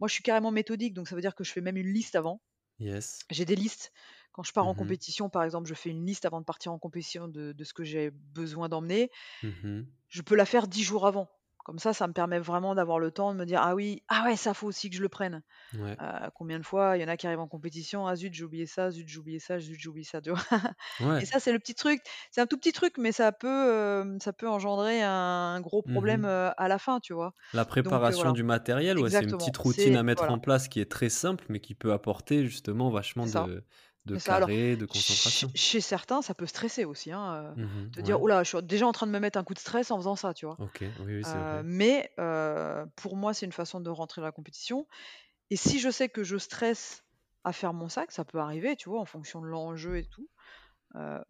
Moi, je suis carrément méthodique, donc ça veut dire que je fais même une liste avant. Yes. J'ai des listes. Quand je pars en Mmh compétition, par exemple, je fais une liste avant de partir en compétition de de ce que j'ai besoin d'emmener. Mmh Je peux la faire 10 jours avant. Comme ça, ça me permet vraiment d'avoir le temps de me dire: «Ah oui, ah ouais, ça faut aussi que je le prenne». Ouais. Heu, combien de fois il y en a qui arrivent en compétition: «Ah zut, j'ai oublié ça, zut, j'ai oublié ça, zut, j'ai oublié ça», tu vois? Et ça, c'est le petit truc, c'est un tout petit truc, mais ça peut, hem, ça peut engendrer un gros problème, Mmh heu, à la fin, tu vois? La Donc préparation voilà. du matériel, ouais, c'est une petite routine à mettre voilà, en place qui est très simple, mais qui peut apporter justement vachement de de ça. Alors, carré, de ch concentration. chez certains, ça peut stresser aussi, hein, heu, Mmh te dire: ouais. «Ouh là, je suis déjà en train de me mettre un coup de stress en faisant ça», tu vois? OK, oui, oui, vrai. mais heu, pour moi, c'est une façon de rentrer dans la compétition et si je sais que je stresse à faire mon sac, ça peut arriver, tu vois? En fonction de l'enjeu et tout,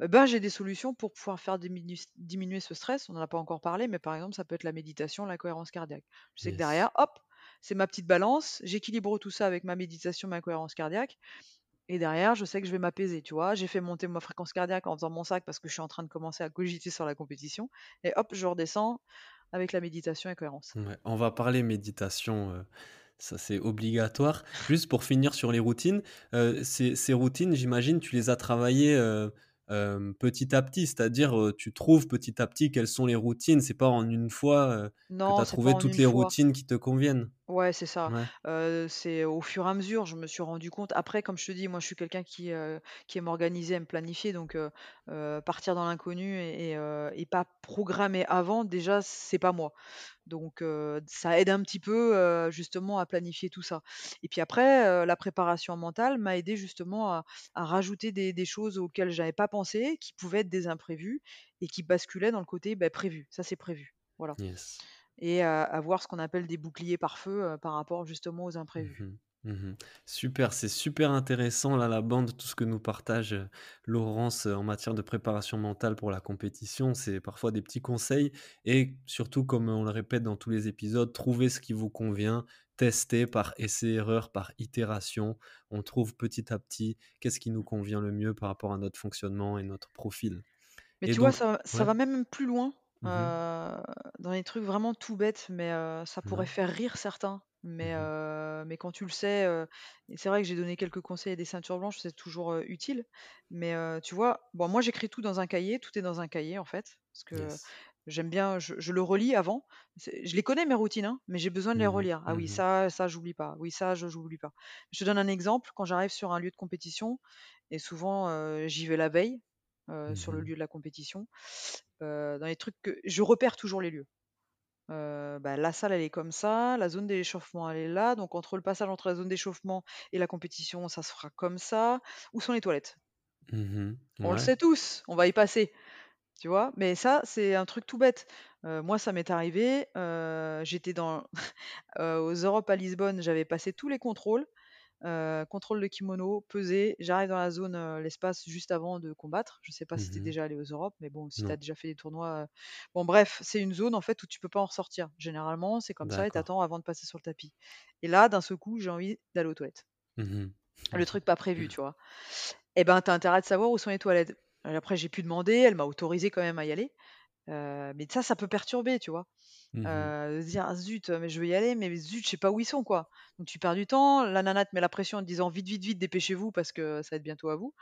ben, j'ai des solutions pour pouvoir faire diminu diminuer ce stress. On en a pas encore parlé, mais par exemple, ça peut être la méditation, la cohérence cardiaque. Je sais que derrière, hop, c'est ma petite balance, j'équilibre tout ça avec ma méditation, ma cohérence cardiaque et derrière, je sais que je vais m'apaiser, tu vois? J'ai fait monter ma fréquence cardiaque en faisant mon sac parce que je suis en train de commencer à cogiter sur la compétition et hop, je redescends avec la méditation et cohérence. Ouais, on va parler méditation, heu, ça c'est obligatoire. Juste pour finir sur les routines, heu, ces ces routines, j'imagine, tu les as travaillées, heu, hem, petit à petit, c'est-à-dire, tu trouves petit à petit quelles sont les routines. C'est pas en une fois, heu, que tu Non, as trouvé toutes les fois. routines qui te conviennent? Ouais, c'est ça. Ouais. Heu, c'est au fur et à mesure, je me suis rendu compte. Après, comme je te dis, moi, je suis quelqu'un qui, heu, qui aime organiser, aime planifier, donc heu heu, partir dans l'inconnu et et heu et pas programmer avant, déjà, c'est pas moi. Donc heu, ça aide un petit peu, heu, justement à planifier tout ça. Et puis après, heu, la préparation mentale m'a aidé justement à à rajouter des des choses auxquelles j'avais pas pensé, qui pouvaient être des imprévus et qui basculaient dans le côté, bah, prévu. Ça, c'est prévu. Voilà. Yes. Et avoir ce qu'on appelle des boucliers pare-feu, par rapport justement aux imprévus. Mmh Mmh Super, c'est super intéressant là, la bande, tout ce que nous partage, heu, Laurence, heu, en matière de préparation mentale pour la compétition. C'est parfois des petits conseils et surtout, comme on le répète dans tous les épisodes, trouver ce qui vous convient, tester par essai-erreur, par itération. On trouve petit à petit qu'est-ce qui nous convient le mieux par rapport à notre fonctionnement et notre profil Mais et tu vois, ça ça ouais. va même plus loin, Mmh heu, dans les trucs vraiment tout bêtes, mais heu, ça pourrait faire rire certains. Mais Mmh heu, mais quand tu le sais, et c'est vrai que j'ai donné quelques conseils à des ceintures blanches, c'est toujours, utile. Mais tu vois, bon, moi, j'écris tout dans un cahier, tout est dans un cahier, en fait, parce que Yes. j'aime bien je je le relis avant. C'est je les connais mes routines, hein, mais j'ai besoin de les Mmh relire. Ah oui, ça ça j'oublie pas. Oui, ça je j'oublie pas. Je te donne un exemple, quand j'arrive sur un lieu de compétition et souvent, j'y vais la veille, heu, sur le Mmh lieu de la compétition, dans les trucs que je repère toujours les lieux. Bah, la salle, elle est comme ça, la zone d'échauffement, elle est là, donc entre le passage entre la zone d'échauffement et la compétition, ça se fera comme ça. Où sont les toilettes? Mmh On le sait tous, on va y passer, tu vois? Mais ça, c'est un truc tout bête. Moi, ça m'est arrivé, j'étais dans aux Europes à Lisbonne, j'avais passé tous les contrôles. Contrôle de kimono, pesée, j'arrive dans la zone, l'espace juste avant de combattre. Je sais pas si tu es Mmh déjà allé aux Europes, mais bon, si tu as Non. déjà fait des tournois, bon bref, c'est une zone en fait où tu peux pas en ressortir. Généralement, c'est comme ça et tu D'accord. attends avant de passer sur le tapis. Et là, d'un seul coup, j'ai envie d'aller aux toilettes. Mmh Le truc pas prévu, tu vois? Et ben, tu as intérêt de savoir où sont les toilettes. Et après j'ai pu demander, elle m'a autorisé quand même à y aller. Mais ça, ça peut perturber, tu vois? Mmh se dire: «Ah zut, mais je veux y aller, mais zut, je sais pas où ils sont, quoi». Donc tu perds du temps, la nana te met la pression en te disant: «Vite, vite, vite, dépêchez-vous parce que ça va être bientôt à vous».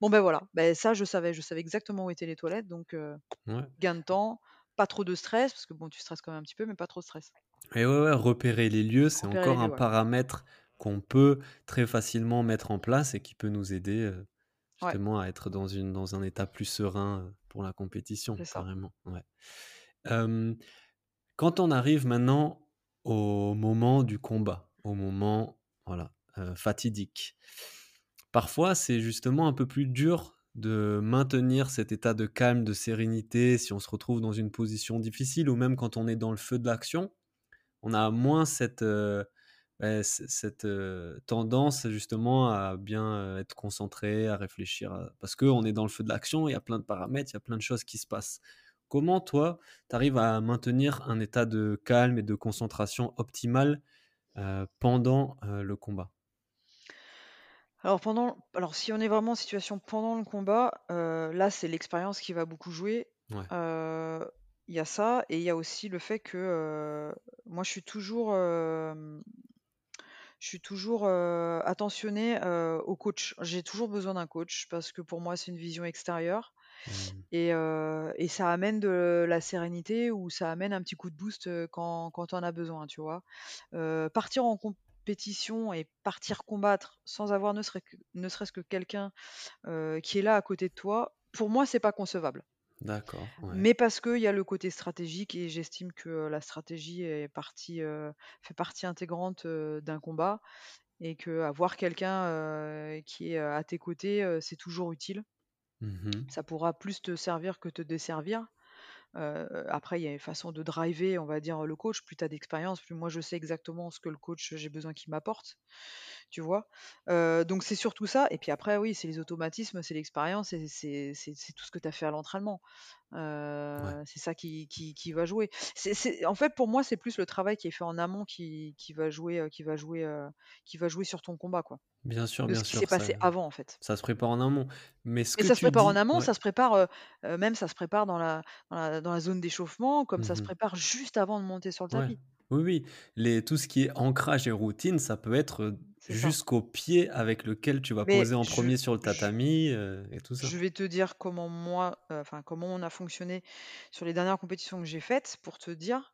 Bon, ben, voilà, ben, ça je savais, je savais exactement où étaient les toilettes donc Ouais. gain de temps, pas trop de stress parce que bon, tu stresses quand même un petit peu mais pas trop de stress. Et ouais, ouais, repérer les lieux, c'est encore un ouais. paramètre qu'on peut très facilement mettre en place et qui peut nous aider, Ouais, justement à être dans une dans un état plus serein, heu, pour la compétition, carrément, ouais. Quand on arrive maintenant au moment du combat, au moment, voilà, heu, fatidique, parfois c'est justement un peu plus dur de maintenir cet état de calme, de sérénité, si on se retrouve dans une position difficile ou même quand on est dans le feu de l'action. On a moins cette, c cette, heu, tendance justement à bien, être concentré, à réfléchir, parce qu'on est dans le feu de l'action, il y a plein de paramètres, il y a plein de choses qui se passent. Comment toi, tu arrives à maintenir un état de calme et de concentration optimal, heu, pendant, heu, le combat? Alors pendant alors si on est vraiment en situation pendant le combat, heu, là, c'est l'expérience qui va beaucoup jouer. Ouais. Il y a ça et il y a aussi le fait que, moi je suis toujours, je suis toujours, attentionnée, au coach. J'ai toujours besoin d'un coach parce que pour moi, c'est une vision extérieure. Et heu et ça amène de la sérénité ou ça amène un petit coup de boost, quand quand on en as besoin, tu vois? Partir en compétition et partir combattre sans avoir ne serait que ne serait-ce que quelqu'un, qui est là à côté de toi, pour moi, c'est pas concevable. D'accord, ouais. Mais parce qu'il y a le côté stratégique et j'estime que, la stratégie est partie, heu, fait partie intégrante, d'un combat et qu'avoir quelqu'un, heu, qui est, à tes côtés, c'est toujours utile. Mmh Ça pourra plus te servir que te desservir. Après il y a une façon de driver, on va dire, le coach. Plus tu as d'expérience, plus moi je sais exactement ce que le coach, j'ai besoin qu'il m'apporte, tu vois? Donc c'est surtout ça et puis après oui, c'est les automatismes, c'est l'expérience c'est tout ce que tu as fait à l'entraînement. Ouais. Heu, c'est ça qui qui qui va jouer. En fait, pour moi, c'est plus le travail qui est fait en amont qui qui va jouer, heu, qui va jouer, heu, qui va jouer sur ton combat, quoi. Bien sûr, De bien ce qui s'est passé avant, en fait. ça se prépare en amont. Mais ce Mais que ça se prépare en amont, ouais. ça se prépare, même ça se prépare dans la dans la dans la zone d'échauffement, comme ça se Mmh prépare juste avant de monter sur le Ouais. tapis. Oui, oui, les tout ce qui est ancrage et routine, ça peut être. Jusqu'au pied avec lequel tu vas Mais poser en je premier sur le je tatami, heu, et tout ça. je vais te dire comment moi, heu, enfin, comment on a fonctionné sur les dernières compétitions que j'ai faites, pour te dire.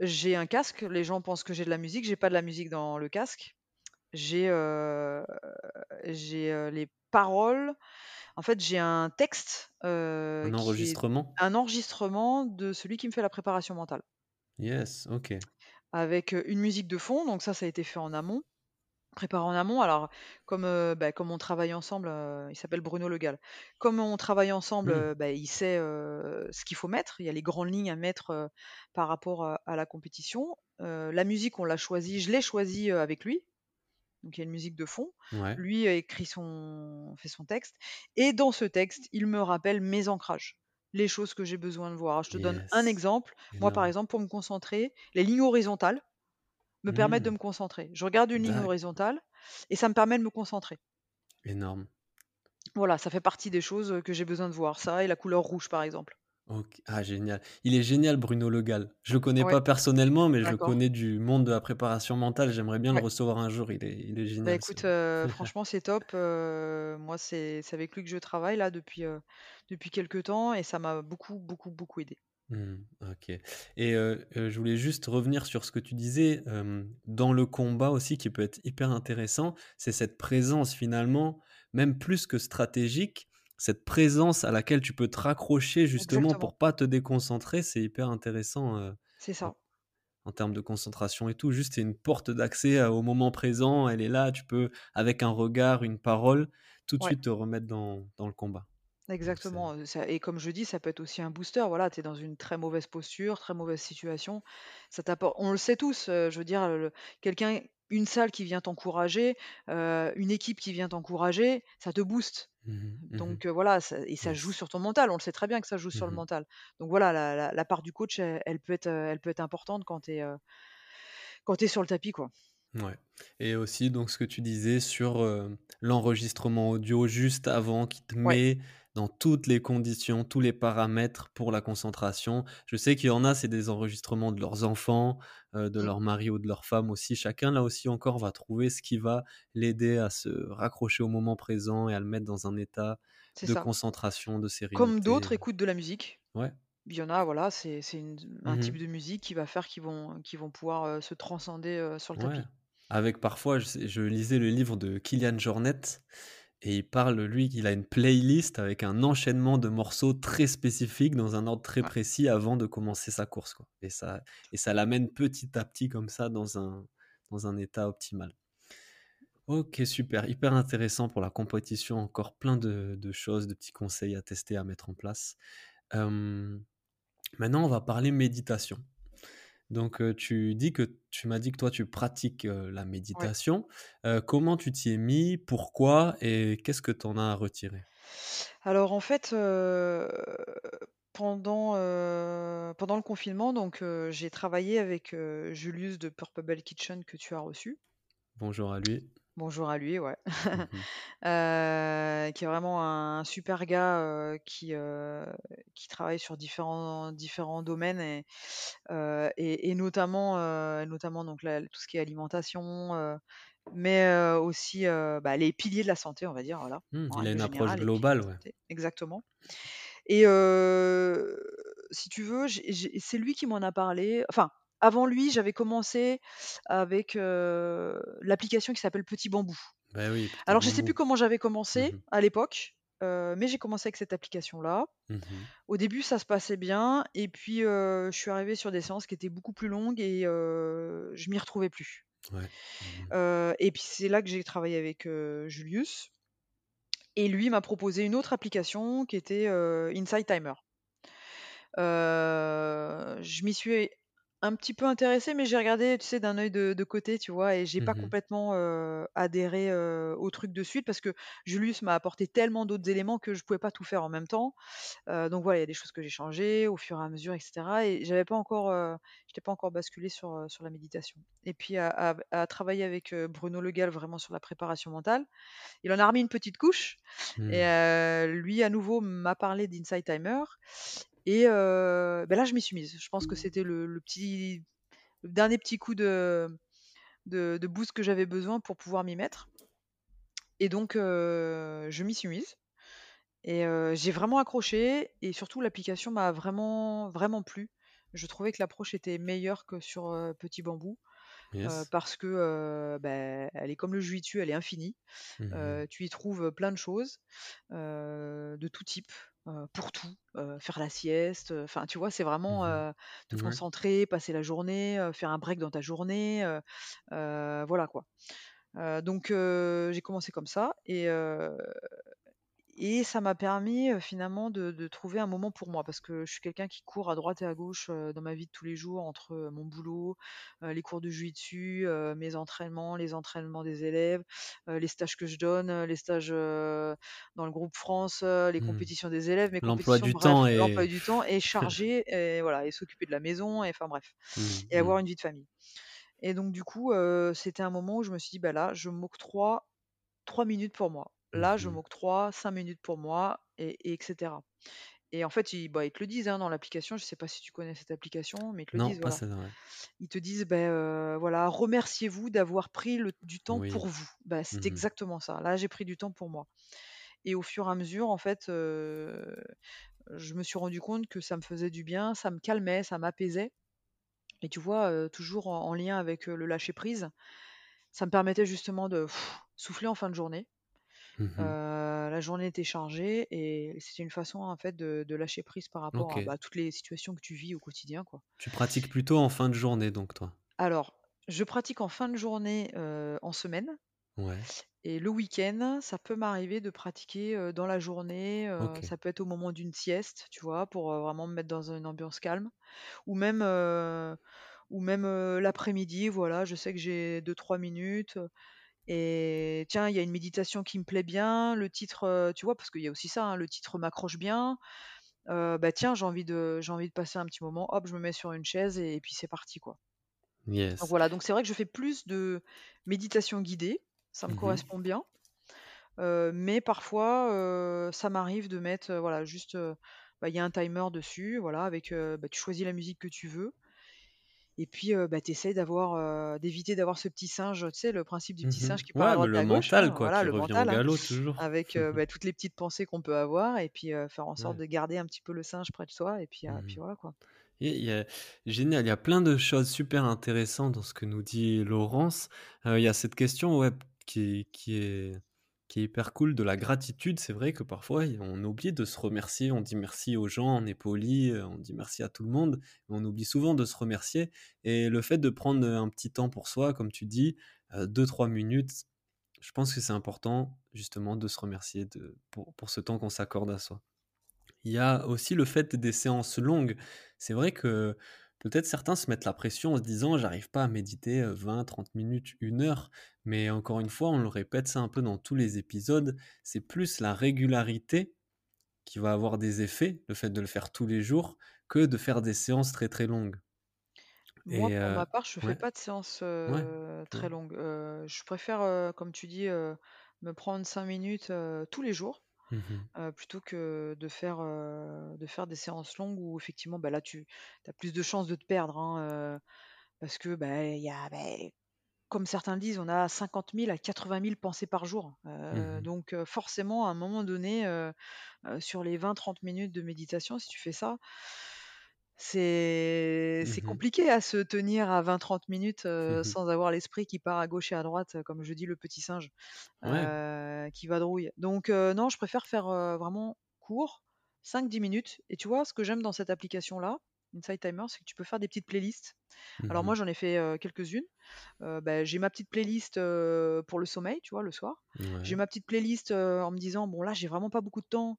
J'ai un casque, les gens pensent que j'ai de la musique, j'ai pas de la musique dans le casque. J'ai, heu, j'ai, les paroles en fait, j'ai un texte, Un enregistrement? un enregistrement de celui qui me fait la préparation mentale, Yes, OK. avec, une musique de fond, donc ça, ça a été fait en amont Préparer en amont, alors comme, heu, bah, comme on travaille ensemble, heu, il s'appelle Bruno Le Gall. Comme on travaille ensemble, Mmh. heu, bah, il sait, ce qu'il faut mettre. Il y a les grandes lignes à mettre, par rapport à à la compétition. La musique, on l'a choisie je l'ai choisie, avec lui, donc il y a une musique de fond. Ouais. Lui a écrit son fait son texte et dans ce texte, il me rappelle mes ancrages, les choses que j'ai besoin de voir. Je te donne un Yes. exemple. Moi, par Énorme. exemple, pour me concentrer, les lignes horizontales me permettent de Mmh. me concentrer. Je regarde une ligne D'accord. horizontale et ça me permet de me concentrer. Énorme. Voilà, ça fait partie des choses, heu, que j'ai besoin de voir, ça et la couleur rouge, par exemple. OK. Ah génial. Il est génial Bruno Le Gall. Je le connais Ouais, pas personnellement, mais je le d'accord. connais du monde de la préparation mentale. J'aimerais bien le Ouais. recevoir un jour. Il est il est Bah, génial ce écoute, heu, franchement, c'est top, heu, moi, c'est c'est avec lui que je travaille là depuis, depuis quelque temps et ça m'a beaucoup, beaucoup, beaucoup aidé. Mmh, OK et je voulais juste revenir sur ce que tu disais, dans le combat aussi qui peut être hyper intéressant, c'est cette présence finalement, même plus que stratégique, cette présence à laquelle tu peux te raccrocher justement Exactement, pour pas te déconcentrer, c'est hyper intéressant, c'est ça. en termes de concentration et tout. Juste, c'est une porte d'accès, au moment présent, elle est là, tu peux avec un regard, une parole, tout de Ouais. suite te remettre dans dans le combat. Donc c'est Exactement, ça et comme je dis, ça peut être aussi un booster. Voilà, tu es dans une très mauvaise posture, très mauvaise situation. Ça t'apporte on le sait tous, je veux dire, le quelqu'un une salle qui vient t'encourager, une équipe qui vient t'encourager, ça te booste. mmh mh, mmh Donc voilà, ça et ça joue Yes. sur ton mental. On le sait très bien que ça joue sur le Mmh mental. Donc voilà, la la la part du coach, elle elle peut être, elle peut être importante quand tu es, quand tu es sur le tapis, quoi. Ouais et aussi donc ce que tu disais sur, l'enregistrement audio juste avant qui te Ouais. met dans toutes les conditions, tous les paramètres pour la concentration. Je sais qu'il y en a, c'est des enregistrements de leurs enfants, heu, de Mmh, leur mari ou de leur femme aussi. Chacun là aussi encore va trouver ce qui va l'aider à se raccrocher au moment présent et à le mettre dans un état de ça. concentration, de Comme sérénité, d'autres écoutent de la musique. ouais. Il y en a, voilà, c'est un type Mmh de musique qui va faire qu'ils vont vont pouvoir, heu, se transcender, heu, sur le Ouais, tapis. avec parfois, je sais je lisais le livre de Kilian Jornet et il parle, lui, il a une playlist avec un enchaînement de morceaux très spécifiques dans un ordre très Ouais, précis avant de commencer sa course, quoi et ça et ça l'amène petit à petit comme ça dans un dans un état optimal. OK, super, hyper intéressant pour la compétition, encore plein de de choses, de petits conseils à tester, à mettre en place. Maintenant on va parler méditation. Donc, tu dis que tu m'as dit que toi tu pratiques, la ouais. méditation. Comment tu t'y es mis? Pourquoi? Et qu'est-ce que tu en as à retirer? Alors en fait, pendant, pendant le confinement, donc j'ai travaillé avec, Julius de Purple Bell Kitchen que tu as reçu. Bonjour à lui. Bonjour à lui, ouais. Mmh mh. Heu, qui est vraiment un super gars, heu, qui, heu, qui travaille sur différents différents domaines et et et notamment, notamment donc la tout ce qui est alimentation, mais aussi, bah, les piliers de la santé, on va dire, voilà, Mmh, en il a règle une approche générale, les piliers de globale, la ouais. santé, exactement et si tu veux, j'ai j'ai c'est lui qui m'en a parlé. Enfin, avant lui, j'avais commencé avec, l'application qui s'appelle Petit Bambou. Bah oui, petit Alors je sais plus comment j'avais Mmh commencé mh. à l'époque, mais j'ai commencé avec cette application-là. Mmh mh. Au début, ça se passait bien et puis, je suis arrivée sur des séances qui étaient beaucoup plus longues et heu, je m'y retrouvais plus. Ouais. Mmh et puis c'est là que j'ai travaillé avec, Julius et lui m'a proposé une autre application qui était, Insight Timer. Je m'y suis un petit peu intéressée, mais j'ai regardé, tu sais, d'un œil de de côté, tu vois? Et j'ai pas Mmh mh. complètement, adhéré, au truc de suite parce que Julius m'a apporté tellement d'autres éléments que je pouvais pas tout faire en même temps. Donc voilà, il y a des choses que j'ai changées au fur et à mesure et cetera et j'avais pas encore, heu, j'étais pas encore basculée sur, sur la méditation et puis à à à travailler avec, Bruno Le Gall vraiment sur la préparation mentale, il en a remis une petite couche et Mmh. lui à nouveau m'a parlé d'Insight Timer et bah, là je m'y suis mise. Je pense que c'était le le petit le dernier petit coup de de de boost que j'avais besoin pour pouvoir m'y mettre et donc je m'y suis mise et j'ai vraiment accroché et surtout l'application m'a vraiment, vraiment plu. Je trouvais que l'approche était meilleure que sur, Petit Bambou, parce que, bah, elle est comme le jus elle est infinie. Mmh tu y trouves plein de choses, de tout type, heu, pour tout, heu, faire la sieste, heu, enfin, tu vois? C'est vraiment, te. Ouais. concentrer, passer la journée, faire un break dans ta journée, voilà quoi. donc j'ai commencé comme ça et et ça m'a permis, finalement de trouver un moment pour moi parce que je suis quelqu'un qui court à droite et à gauche, dans ma vie de tous les jours entre, mon boulot, les cours de jiu-jitsu, mes entraînements, les entraînements des élèves, les stages que je donne, les stages, dans le groupe France, les Mmh. compétitions des élèves, mes L'emploi du bref, temps l'emploi du temps est chargé et voilà et s'occuper de la maison et enfin bref Mmh et mh. avoir une vie de famille et donc du coup, c'était un moment où je me suis dit: «Bah là, je m'octroie 3 minutes pour moi. Là, je mh. m'octroie 5 minutes pour moi» et et et et en fait, ils bah, ils te le disent, hein, dans l'application. Je sais pas si tu connais cette application, mais ils te le Non, disent, pas voilà. celle ouais. Ils te disent, heu, voilà: «Remerciez-vous d'avoir pris le du temps Oui. pour vous». Bah, c'est Mmh mh. exactement ça. Là, j'ai pris du temps pour moi et au fur et à mesure, en fait, je me suis rendu compte que ça me faisait du bien, ça me calmait, ça m'apaisait et tu vois, toujours en en lien avec, le lâcher prise, ça me permettait justement de souffler en fin de journée. Mmh Heu, mh. la journée était chargée et c'était une façon, en fait, de de lâcher prise par rapport à, bah, toutes les situations que tu vis au quotidien, quoi. Tu pratiques plutôt en fin de journée donc toi? Alors, je pratique en fin de journée, heu, en semaine Ouais. et le week-end, ça peut m'arriver de pratiquer, heu, dans la journée, ça peut être au moment d'une sieste, tu vois? Pour, vraiment me mettre dans une ambiance calme ou même, ou même, l'après-midi, voilà, je sais que j'ai deux trois minutes, et tiens, il y a une méditation qui me plaît bien, le titre, heu, tu vois? Parce qu'il y a aussi ça, hein, le titre m'accroche bien, heu, bah, tiens, j'ai envie de j'ai envie de passer un petit moment, hop, je me mets sur une chaise et puis c'est parti, quoi. Donc Yes. voilà, donc c'est vrai que je fais plus de méditation guidée, ça me Mmh mh. correspond bien, heu, mais parfois, ça m'arrive de mettre, voilà, juste, bah, il y a un timer dessus, voilà, avec, bah, tu choisis la musique que tu veux et puis, bah, tu essaies d'avoir, d'éviter d'avoir ce petit singe, tu sais, le principe du Mmh petit singe qui à Ouais, mais droite et le à gauche, mental hein, quoi, voilà, qui le revient au mental, hein, galop toujours. avec, bah, toutes les petites pensées qu'on peut avoir et puis, faire en sorte Ouais. de garder un petit peu le singe près de soi et puis, Mmh puis mh. voilà, quoi. Et il y a génial, il y a plein de choses super intéressantes dans ce que nous dit Laurence. Il y a cette question, ouais, qui qui est qui est hyper cool de la gratitude. C'est vrai que parfois, on oublie de se remercier. On dit merci aux gens, on est poli, heu, on dit merci à tout le monde, mais on oublie souvent de se remercier et le fait de prendre, un petit temps pour soi, comme tu dis, heu, 2-3 minutes, je pense que c'est important justement de se remercier de pour pour ce temps qu'on s'accorde à soi. Il y a aussi le fait des séances longues. C'est vrai que peut-être certains se mettent la pression en se disant: «J'arrive pas à méditer, heu, 20-30 minutes, une heure». Mais encore une fois, on le répète ça un peu dans tous les épisodes, c'est plus la régularité qui va avoir des effets, le fait de le faire tous les jours, que de faire des séances très, très longues Moi, et pour heu ma part, je fais ouais, pas de séances, ouais. très longues. Je préfère, comme tu dis, me prendre 5 minutes, tous les jours, Mmh plutôt que de faire, de faire des séances longues où effectivement, bah, là, tu as plus de chances de te perdre, hein, parce que, bah, y a, beh, comme certains le disent, on a 50 000 à 80 000 pensées par jour, Mmh donc forcément, à un moment donné, sur les 20-30 minutes de méditation, si tu fais ça c'est Mmh mh. compliqué à se tenir à 20-30 minutes, Mmh sans avoir l'esprit qui part à gauche et à droite, comme je dis, le petit singe, Ouais. heu, qui vadrouille. Donc non, je préfère faire, vraiment court, 5-10 minutes et tu vois, ce que j'aime dans cette application-là, Insight Timer, c'est que tu peux faire des petites playlists. Mmh Alors moi, j'en ai fait, quelques-unes. Bah, j'ai ma petite playlist, pour le sommeil, tu vois, le soir. J'ai ma petite playlist, en me disant: «Bon là, j'ai vraiment pas beaucoup de temps,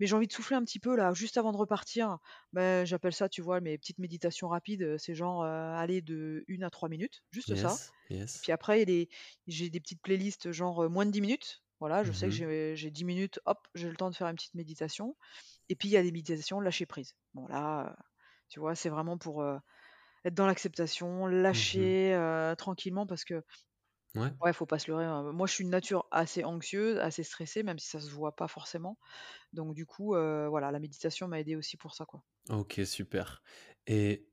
mais j'ai envie de souffler un petit peu là, juste avant de repartir, bah, j'appelle ça, tu vois, mes petites méditations rapides, heu, c'est genre, heu, allez de 1 à 3 minutes, juste ça. Yes, Et yes. puis après, j'ai des petites playlists genre, heu, moins de 10 minutes. Voilà, je Mmh sais que mh. j'ai j'ai 10 minutes, hop, j'ai le temps de faire une petite méditation. Et puis il y a des méditations lâcher prise. Bon là, tu vois, c'est vraiment pour, être dans l'acceptation, Mmh mh. lâcher, tranquillement parce que Ouais. ouais, faut pas se leurrer, hein, moi je suis une nature assez anxieuse, assez stressée, même si ça se voit pas forcément. Donc du coup, voilà, la méditation m'a aidée aussi pour ça, quoi. OK, super et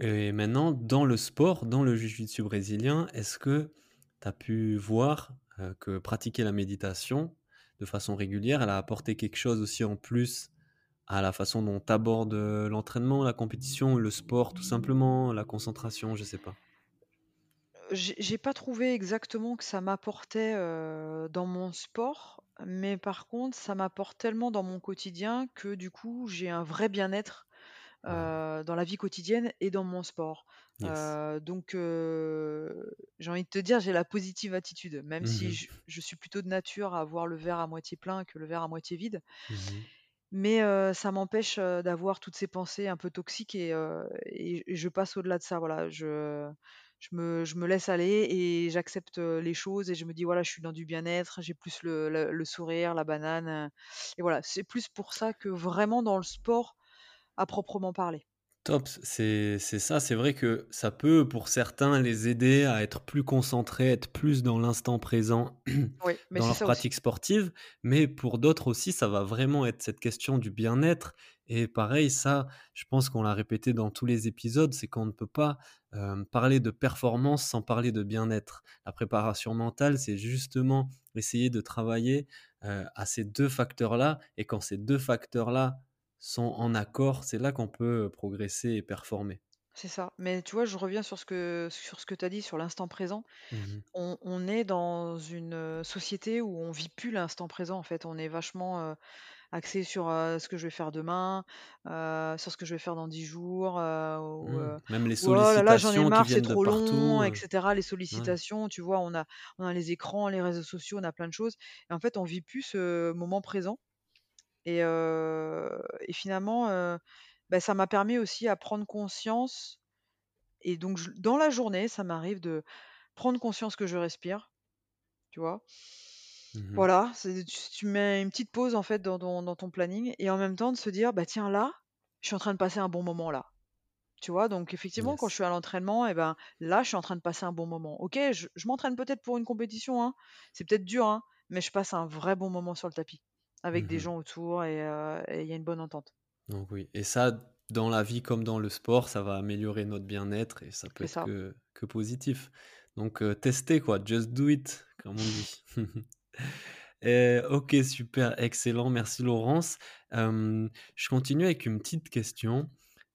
et maintenant dans le sport, dans le jiu-jitsu brésilien, est-ce que tu as pu voir, que pratiquer la méditation de façon régulière, elle a apporté quelque chose aussi en plus à la façon dont tu abordes, l'entraînement, la compétition, le sport tout simplement, la concentration, je sais pas? J'ai j'ai pas trouvé exactement que ça m'apportait, heu, dans mon sport, mais par contre, ça m'apporte tellement dans mon quotidien que du coup, j'ai un vrai bien-être, heu, Mmh. dans la vie quotidienne et dans mon sport. donc j'ai envie de te dire, j'ai la positive attitude, même si Mmh je suis plutôt de nature à voir le verre à moitié plein que le verre à moitié vide. Mmh Mais ça m'empêche, d'avoir toutes ces pensées un peu toxiques et et je passe au-delà de ça, voilà. Je je me laisse aller et j'accepte, les choses et je me dis: «Voilà, je suis dans du bien-être, j'ai plus le sourire, la banane», et voilà. C'est plus pour ça que vraiment dans le sport à proprement parler. Top, c'est c'est ça, c'est vrai que ça peut, pour certains, les aider à être plus concentrés, être plus dans l'instant présent Oui, mais dans c'est leur ça aussi. pratique sportive, mais pour d'autres aussi, ça va vraiment être cette question du bien-être. Et pareil, ça, je pense qu'on l'a répété dans tous les épisodes, c'est qu'on ne peut pas, hem, parler de performance sans parler de bien-être. La préparation mentale, c'est justement essayer de travailler, heu, à ces 2 facteurs-là. Et quand ces 2 facteurs-là sont en accord, c'est là qu'on peut, progresser et performer. C'est ça. Mais tu vois, je reviens sur ce que sur ce que tu as dit sur l'instant présent. Mmh On on est dans une, société où on vit plus l'instant présent, en fait. On est vachement, axé sur, ce que je vais faire demain, sur ce que je vais faire dans 10 jours, ou, Mmh. Même les ou «Oh là là, j'en ai sollicitations marre, c'est trop long» partout, et heu, cetera. Les ouais. sollicitations, tu vois? On a on a les écrans, les réseaux sociaux, on a plein de choses et en fait, on vit plus ce moment présent et finalement, bah, ça m'a permis aussi à prendre conscience et donc je dans la journée, ça m'arrive de prendre conscience que je respire, tu vois? Mmh Voilà, c'est tu tu mets une petite pause en fait dans ton dans ton planning et en même temps de se dire: «Bah tiens là, je suis en train de passer un bon moment là». Tu vois? Donc effectivement quand je Yes. suis à l'entraînement et ben, là je suis en train de passer un bon moment. OK, je je m'entraîne peut-être pour une compétition, hein, c'est peut-être dur, hein, mais je passe un vrai bon moment sur le tapis, avec des Mmh gens autour et heu et il y a une bonne entente. Donc oui et ça, dans la vie comme dans le sport, ça va améliorer notre bien-être et ça peut être ça. que que positif. Donc heu, testez quoi, just do it, comme on dit. Et OK, super, excellent, merci Laurence. Je continue avec une petite question,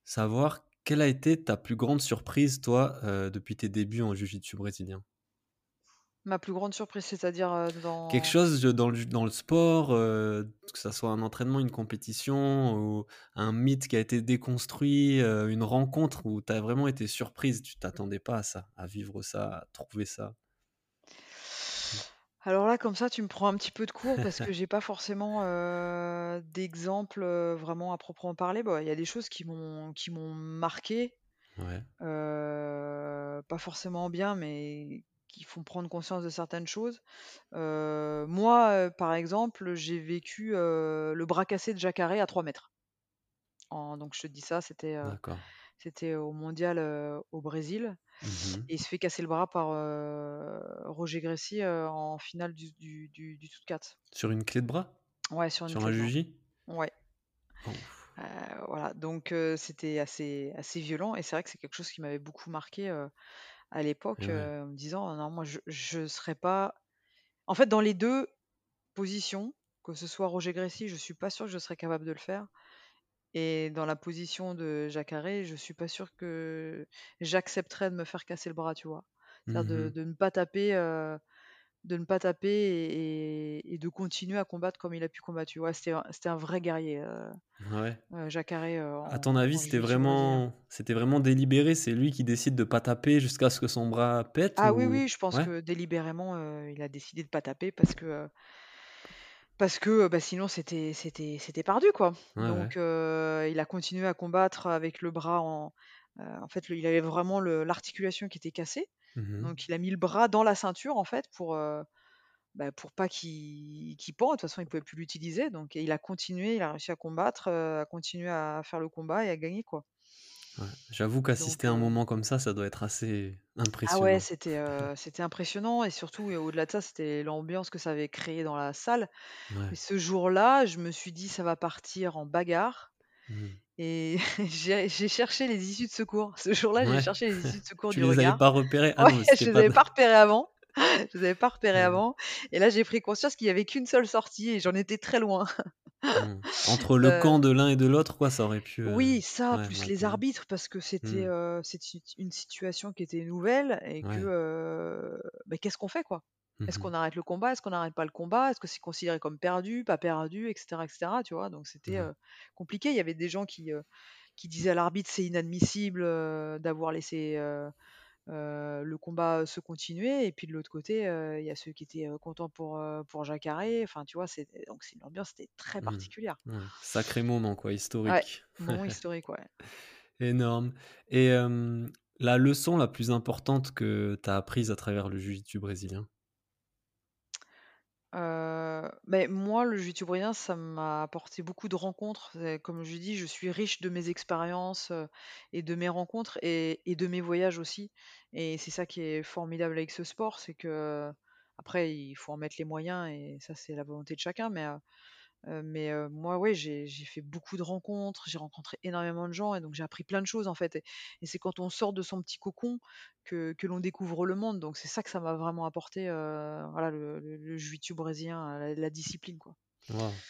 savoir quelle a été ta plus grande surprise toi, heu, depuis tes débuts en jiu-jitsu brésilien? Ma plus grande surprise, c'est-à-dire, Quelque dans chose de dans le dans le sport, heu, que ça soit un entraînement, une compétition ou un mythe qui a été déconstruit, heu, une rencontre où tu as vraiment été surprise, tu t'attendais pas à ça, à vivre ça, à trouver ça? Alors là, comme ça, tu me prends un petit peu de court parce que j'ai pas forcément, heu, vraiment à proprement parler. Bah, il y a des choses qui m'ont marqué Ouais, pas forcément bien, mais qui font prendre conscience de certaines choses. Heu, moi, heu, par exemple, j'ai vécu, heu, le bras cassé de Jacare à 3 mètres. En donc je te dis ça, c'était, heu, d'accord. c'était au mondial, au Brésil Mmh et il se fait casser le bras par, Roger heu, en finale du du du du TOUT Sur une clé de bras? Ouais, sur une Sur clé un de bras. juji? Ouais, Ouf. voilà, donc c'était assez assez violent et c'est vrai que c'est quelque chose qui m'avait beaucoup marqué à l'époque, ouais. heu, en me disant: «Ah «Non, moi je je serais pas» en fait, dans les 2 positions, que ce soit Roger Gracie, je suis pas sûre que je serais capable de le faire et dans la position de Jacare, je suis pas sûre que j'accepterais de me faire casser le bras, tu vois? C'est-à-dire de Mmh de ne pas taper, heu, de ne pas taper et de continuer à combattre comme il a pu combattre? C'était un c'était un vrai guerrier, heu Ouais. heu, Jacare, heu, À ton avis, c'était vraiment c'était vraiment délibéré? C'est lui qui décide de pas taper jusqu'à ce que son bras pète Ah oui, ou? oui, je pense ouais? que délibérément, il a décidé de pas taper parce que, parce que, bah, sinon c'était c'était c'était perdu, quoi. Ouais. Donc il a continué à combattre avec le bras en en fait, le il avait vraiment le l'articulation qui était cassée. Mmh Donc il a mis le bras dans la ceinture, en fait, pour, bah, pour pas qu'il qu'il pende. De toute façon, il pouvait plus l'utiliser. Donc il a continué, il a réussi à combattre, à continuer à faire le combat et à gagner, quoi. Ouais. J'avoue qu'assister à un moment comme ça, ça doit être assez Ah ouais, impressionnant. c'était, c'était impressionnant et surtout et au-delà de ça, c'était l'ambiance que ça avait créée dans la salle. Et ce jour-là, je me suis dit: «Ça va partir en bagarre» Mmh. Et j'ai j'ai cherché les issues de secours. Ce jour-là, j'ai Ouais. cherché les issues de secours Tu du les avais regard. pas repérés? Ah Ouais, non, mais c'était je les pas avais pas repérées avant. Je les avais pas repérées avant et là, j'ai pris conscience qu'il y avait qu'une seule sortie et j'en étais très loin. Mmh. Entre le Heu, camp de l'un et de l'autre, quoi, ça aurait pu, heu, oui, ça, ouais, plus les arbitres parce que c'était, Mmh. heu, c'est une une situation qui était nouvelle et que, Ouais. heu, bah, qu'est-ce qu'on fait, quoi? Mmh Est-ce qu'on arrête le combat? Est-ce qu'on n'arrête pas le combat? Est-ce que c'est considéré comme perdu, pas perdu et cetera et cetera, tu vois? Donc c'était, Ouais. compliqué. Il y avait des gens qui, qui disaient à l'arbitre c'est inadmissible d'avoir laissé le combat se continuer. Et puis de l'autre côté, il y a ceux qui étaient contents pour, pour Jacare. Enfin, tu vois, c'est donc c'est l'ambiance était très Mmh. particulière. Ouais, sacré moment, quoi, Ouais, historique. moment historique, ouais. Énorme. Et la leçon la plus importante que tu as apprise à travers le jiu-jitsu brésilien? Heu, beh, moi, le brésilien, ça m'a apporté beaucoup de rencontres. Comme je dis, je suis riche de mes expériences, heu, et de mes rencontres et de mes voyages aussi. Et c'est ça qui est formidable avec ce sport, c'est que après il faut en mettre les moyens et ça, c'est la volonté de chacun. Mais, heu heu, mais, moi, ouais, j'ai fait beaucoup de rencontres, j'ai rencontré énormément de gens et donc j'ai appris plein de choses, en fait. Et et c'est quand on sort de son petit cocon que que l'on découvre le monde. Donc c'est ça que ça m'a vraiment apporté, voilà, le le le jiu-jitsu brésilien, la la discipline, quoi.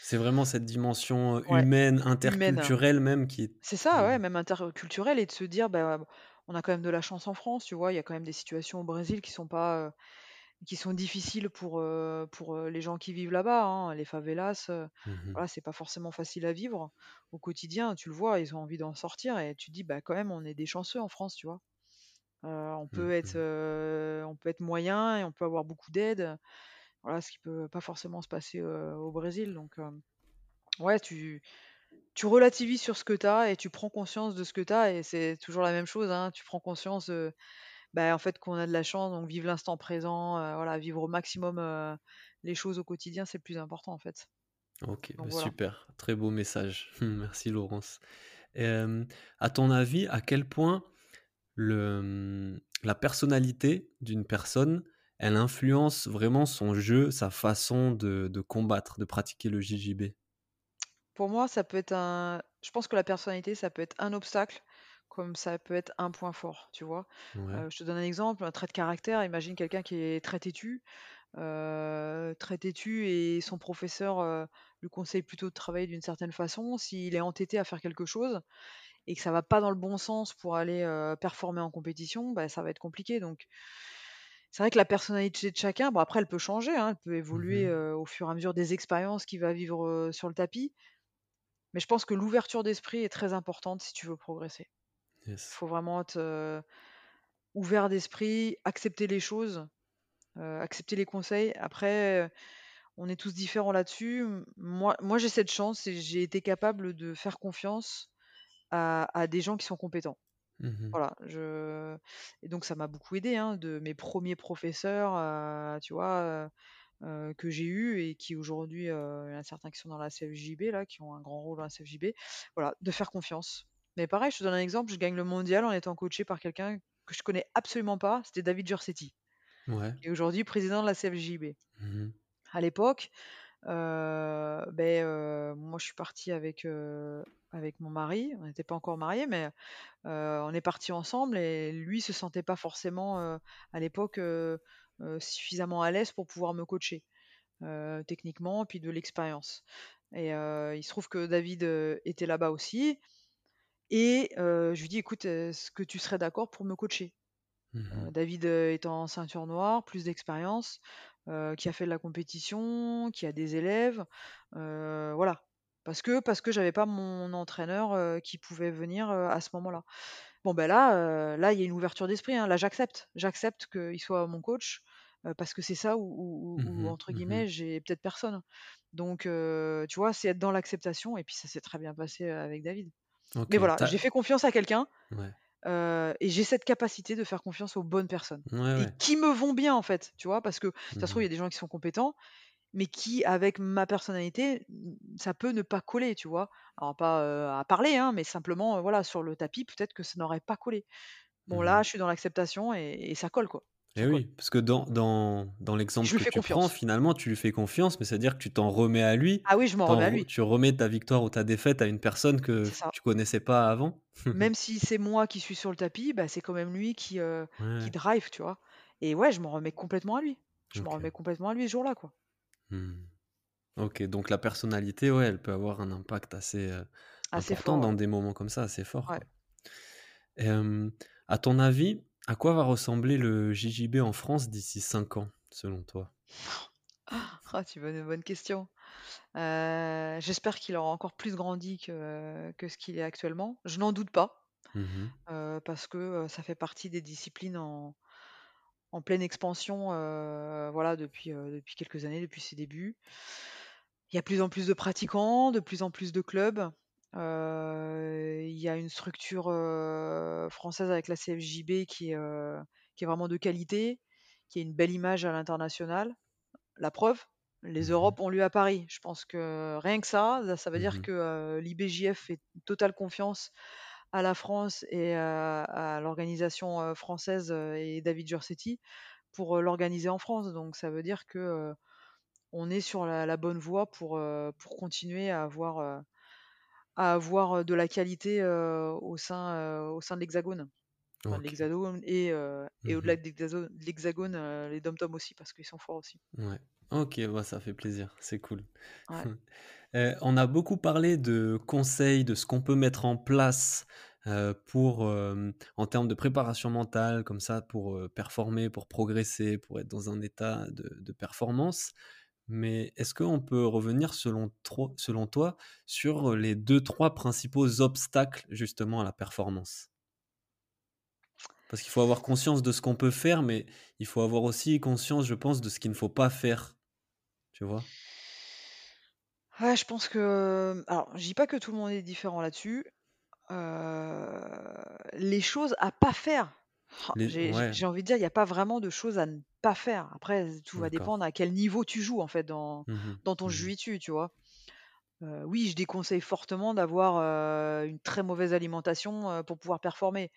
C'est vraiment cette dimension, Ouais, humaine, humaine. interculturelle même qui est C'est ça, ouais, qui même interculturel et de se dire, bah, on a quand même de la chance en France, tu vois? Il y a quand même des situations au Brésil qui sont pas, qui sont difficiles pour, pour, les gens qui vivent là-bas, hein. Les favelas, mh. voilà, c'est pas forcément facile à vivre au quotidien. Tu le vois, ils ont envie d'en sortir et tu te dis: «Bah, quand même, on est des chanceux en France», tu vois? On peut Mmh être, mh. heu, on peut être moyen et on peut avoir beaucoup d'aide, voilà, ce qui peut pas forcément se passer, au Brésil donc ouais, tu tu relativises sur ce que tu as et tu prends conscience de ce que tu as et c'est toujours la même chose, hein. Tu prends conscience, bah, en fait, qu'on a de la chance, donc vivre l'instant présent, voilà, vivre au maximum, les choses au quotidien, c'est le plus important, en fait. OK, Donc bah, voilà. super, très beau message. Merci Laurence. Hem, à ton avis, à quel point le, mmh, la personnalité d'une personne, elle influence vraiment son jeu, sa façon de de combattre, de pratiquer le JJB? Pour moi, ça peut être un je pense que la personnalité, ça peut être un obstacle, comme ça peut être un point fort, tu vois? Ouais. Je te donne un exemple, un trait de caractère, imagine quelqu'un qui est très têtu, très têtu et son professeur, lui conseille plutôt de travailler d'une certaine façon. S'il est entêté à faire quelque chose et que ça va pas dans le bon sens pour aller, performer en compétition, bah, ça va être compliqué donc c'est vrai que la personnalité de chacun, bon après elle peut changer, hein, elle peut Mmh évoluer, mh. heu, au fur et à mesure des expériences qu'il va vivre, sur le tapis. Mais je pense que l'ouverture d'esprit est très importante si tu veux progresser. Il Yes. faut vraiment être, ouvert d'esprit, accepter les choses, accepter les conseils. Après, on est tous différents là-dessus. Moi moi j'ai cette chance et j'ai été capable de faire confiance à à des gens qui sont compétents. Mmh mh. Voilà, je et donc ça m'a beaucoup aidé, hein, de mes premiers professeurs, tu vois, que j'ai eus et qui aujourd'hui, il y en a certains qui sont dans la CFJB là, qui ont un grand rôle dans la CFJB. Voilà, de faire confiance. Mais pareil, je te donne un exemple, je gagne le mondial en étant coaché par quelqu'un que je connais absolument pas, c'était David Jersetti, Ouais. qui est aujourd'hui président de la CFJB. Mmh mh. À l'époque, heu, beh, heu, moi je suis partie avec, heu, avec mon mari, on n'était pas encore mariés, mais on est partis ensemble et lui se sentait pas forcément, à l'époque, suffisamment à l'aise pour pouvoir me coacher, techniquement, puis de l'expérience et il se trouve que David, était là-bas aussi et je lui dis: «Écoute, est-ce que tu serais d'accord pour me coacher?» Mmh. David, heu, étant ceinture noire, plus d'expérience, qui a fait de la compétition, qui a des élèves, voilà. Parce que parce que j'avais pas mon entraîneur, qui pouvait venir, à ce moment-là. Bon, ben là, là, il y a une ouverture d'esprit, hein. Là, j'accepte. J'accepte qu'il soit mon coach, parce que c'est ça où où Mmh où entre Mmh guillemets, mh. «j'ai peut-être personne». Donc tu vois, c'est être dans l'acceptation et puis ça s'est très bien passé, avec David. Mais voilà, j'ai fait confiance à quelqu'un, ouais. heu et j'ai cette capacité de faire confiance aux bonnes personnes Ouais, et qui me vont bien, en fait, tu vois? Parce que ça Mmh se trouve, il y a des gens qui sont compétents, mais qui, avec ma personnalité, mmh, ça peut ne pas coller, tu vois? Alors pas, heu, à parler, hein, mais simplement, voilà, sur le tapis, peut-être que ça n'aurait pas collé. Bon Mmh là, mh. je suis dans l'acceptation et et ça colle quoi, Et ça colle. oui, parce que dans dans dans Je l'exemple lui que fais tu prends, confiance. finalement, tu lui fais confiance, mais c'est-à-dire que tu t'en remets à lui, Ah oui, je m'en remets à lui, tu remets ta victoire ou ta défaite à une personne que c'est ça. tu connaissais pas avant? Même si c'est moi qui suis sur le tapis, bah, c'est quand même lui qui, Ouais, qui ouais. drive, tu vois? Et ouais, je m'en remets complètement à lui. Je m'en OK. remets complètement à lui ce jour-là, quoi. Mmh. OK, donc la personnalité, ouais, elle peut avoir un impact assez, heu, Assez important fort, ouais. dans des moments comme ça, assez fort, Ouais. quoi. À ton avis, à quoi va ressembler le JJB en France d'ici 5 ans, selon toi? Ah, tu me poses une bonne question. j'espère qu'il aura encore plus grandi que que ce qu'il est actuellement. Je n'en doute pas, Mmh parce que, ça fait partie des disciplines en en pleine expansion, voilà, depuis, depuis quelques années, depuis ses débuts. Il y a plus en plus de pratiquants, de plus en plus de clubs. Il y a une structure, française avec la CFJB qui est, qui est vraiment de qualité, qui a une belle image à l'international. La preuve, les Mmh Europes ont lieu à Paris. Je pense que rien que ça, ça veut dire Mmh que, l'IBJF fait totale confiance à la France et à à l'organisation, française, et David Giorsetti pour, l'organiser en France. Donc ça veut dire que, on est sur la la bonne voie pour, pour continuer à avoir, à avoir, de la qualité, au sein, au sein de l'Hexagone. Enfin l'Hexagone et et Mmh au-delà de l'Hexazo de l'Hexagone, les DOM-TOM aussi parce qu'ils sont forts aussi. Ouais. OK, bah, ça fait plaisir, c'est cool. Ouais. Heu, on a beaucoup parlé de conseils, de ce qu'on peut mettre en place, pour, en termes de préparation mentale comme ça pour, performer, pour progresser, pour être dans un état de de performance. Mais est-ce qu'on peut revenir selon toi sur les deux trois principaux obstacles justement à la performance? Parce qu'il faut avoir conscience de ce qu'on peut faire, mais il faut avoir aussi conscience, je pense, de ce qu'il ne faut pas faire, tu vois? Je pense que alors je dis pas que tout le monde est différent là-dessus. Heu, les choses à pas faire, oh, Les j'ai j'ai ouais, j'ai envie de dire, il y a pas vraiment de choses à ne pas faire. Après, tout va d'accord. dépendre à quel niveau tu joues en fait dans Mmh dans ton Mmh mh. jiu-jitsu, tu vois? Heu, oui, je déconseille fortement d'avoir, heu, une très mauvaise alimentation, heu, pour pouvoir performer.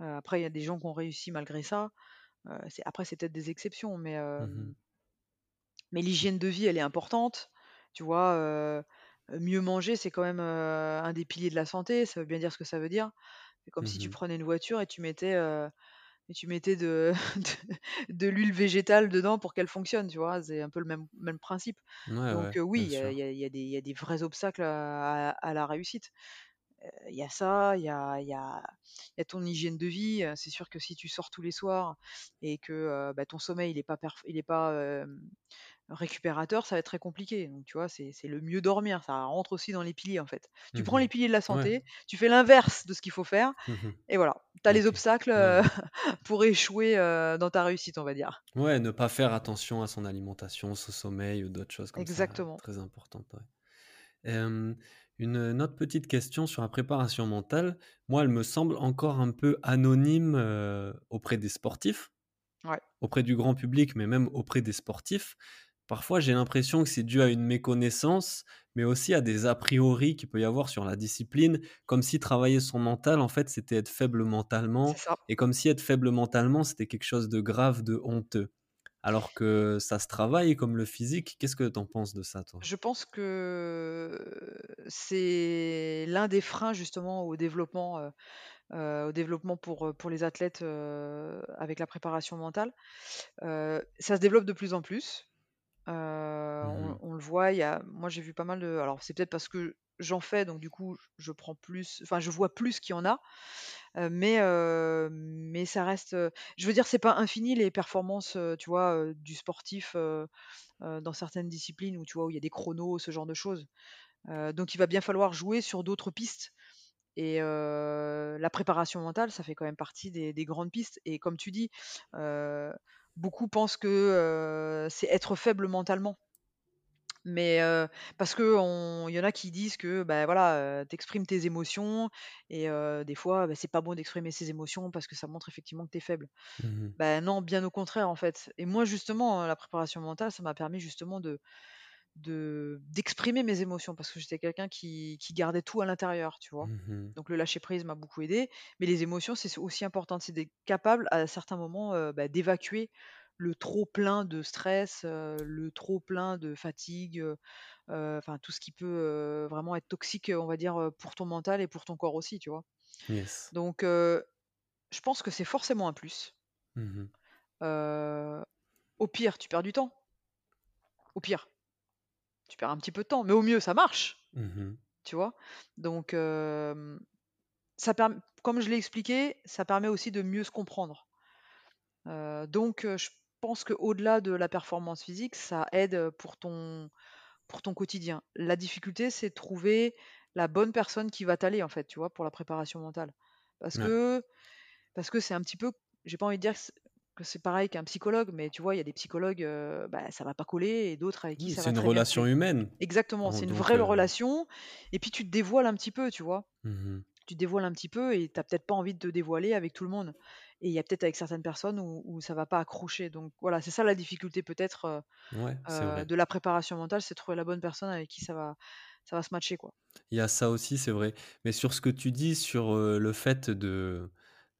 Après il y a des gens qui ont réussi malgré ça. C'est après c'est peut-être des exceptions, mais Mmh mais l'hygiène de vie, elle est importante. Tu vois? Mieux manger, c'est quand même, un des piliers de la santé. Ça veut bien dire ce que ça veut dire. C'est comme si tu Mmh prenais une voiture et tu mettais, et tu mettais de de de l'huile végétale dedans pour qu'elle fonctionne, tu vois? C'est un peu le même même principe. Ouais, ouais, Donc, oui, il y y a y des il y a des vrais obstacles à à à la réussite. Il y a ça, il y a y a il y a ton hygiène de vie, c'est sûr que si tu sors tous les soirs et que, bah, ton sommeil il est pas perf il est pas, récupérateur, ça va être très compliqué. Donc tu vois, c'est le mieux dormir, ça rentre aussi dans les piliers, en fait. Tu Mmh prends les piliers de la Ouais. santé, tu fais l'inverse de ce qu'il faut faire Mmh mh. et voilà, tu as les obstacles, ouais. pour échouer, heu, dans ta réussite, on va dire. Ouais, ne pas faire attention à son alimentation, son sommeil ou d'autres choses comme ça, Exactement. très importantes, ouais. Hem, une, une autre petite question sur la préparation mentale. Moi, elle me semble encore un peu anonyme, heu, auprès des sportifs. Auprès du grand public, mais même auprès des sportifs. Parfois, j'ai l'impression que c'est dû à une méconnaissance, mais aussi à des a priori qu'il peut y avoir sur la discipline, comme si travailler son mental, en fait, c'était être faible mentalement et comme si être faible mentalement, c'était quelque chose de grave, de honteux. Alors que ça se travaille comme le physique. Qu'est-ce que tu en penses de ça, toi? Je pense que c'est l'un des freins justement au développement, heu heu, au développement pour, heu, pour les athlètes, avec la préparation mentale. Ça se développe de plus en plus. Mmh on le voit, il y a moi j'ai vu pas mal de alors c'est peut-être parce que j'en fais donc du coup je prends plus enfin je vois plus qu'il y en a, mais mais ça reste, je veux dire c'est pas infini les performances, tu vois, du sportif, dans certaines disciplines où tu vois, où il y a des chronos, ce genre de choses. Donc il va bien falloir jouer sur d'autres pistes et la préparation mentale, ça fait quand même partie des des grandes pistes et comme tu dis, beaucoup pensent que, c'est être faible mentalement. Mais parce qu'on il y en a qui disent que, bah, voilà, tu tes émotions et des fois, bah, c'est pas bon d'exprimer ses émotions parce que ça montre effectivement que tu es faible. Bah, non, bien au contraire, en fait et moi, justement, la préparation mentale, ça m'a permis justement de de d'exprimer mes émotions parce que j'étais quelqu'un qui qui gardait tout à l'intérieur, tu vois? Mmh mh. Donc le lâcher prise m'a beaucoup aidé, mais les émotions, c'est aussi important. C'est d'être capable à certains moments, heu, bah, d'évacuer le trop plein de stress, heu, le trop plein de fatigue, heu, enfin tout ce qui peut, vraiment être toxique, on va dire, pour ton mental et pour ton corps aussi, tu vois? Yes. Donc je pense que c'est forcément un plus. Mmh au pire, tu perds du temps. Au pire, tu perds un petit peu de temps, mais au mieux, ça marche, Mmh mh. tu vois? Donc ça perm comme je l'ai expliqué, ça permet aussi de mieux se comprendre. Donc je pense qu'au-delà de la performance physique, ça aide, pour ton pour ton quotidien. La difficulté, c'est de trouver la bonne personne qui va t'aller, en fait, tu vois, pour la préparation mentale. Parce Ouais. que parce que c'est un petit peu j'ai pas envie de dire que c'est que c'est pareil qu'un psychologue, mais tu vois, il y a des psychologues, heu, bah, ça va pas coller et d'autres avec qui Oui, ça c'est va une très bien relation humaine. Exactement, En c'est une vraie heu relation et puis tu te dévoiles un petit peu, tu vois? mmh Tu te dévoiles un petit peu et tu as peut-être pas envie de te dévoiler avec tout le monde et il y a peut-être avec certaines personnes où où ça va pas accrocher donc voilà, c'est ça la difficulté peut-être, Ouais, c'est heu, vrai. de la préparation mentale, c'est trouver la bonne personne avec qui ça va ça va se matcher, quoi. Il y a ça aussi, c'est vrai. Mais sur ce que tu dis sur, le fait de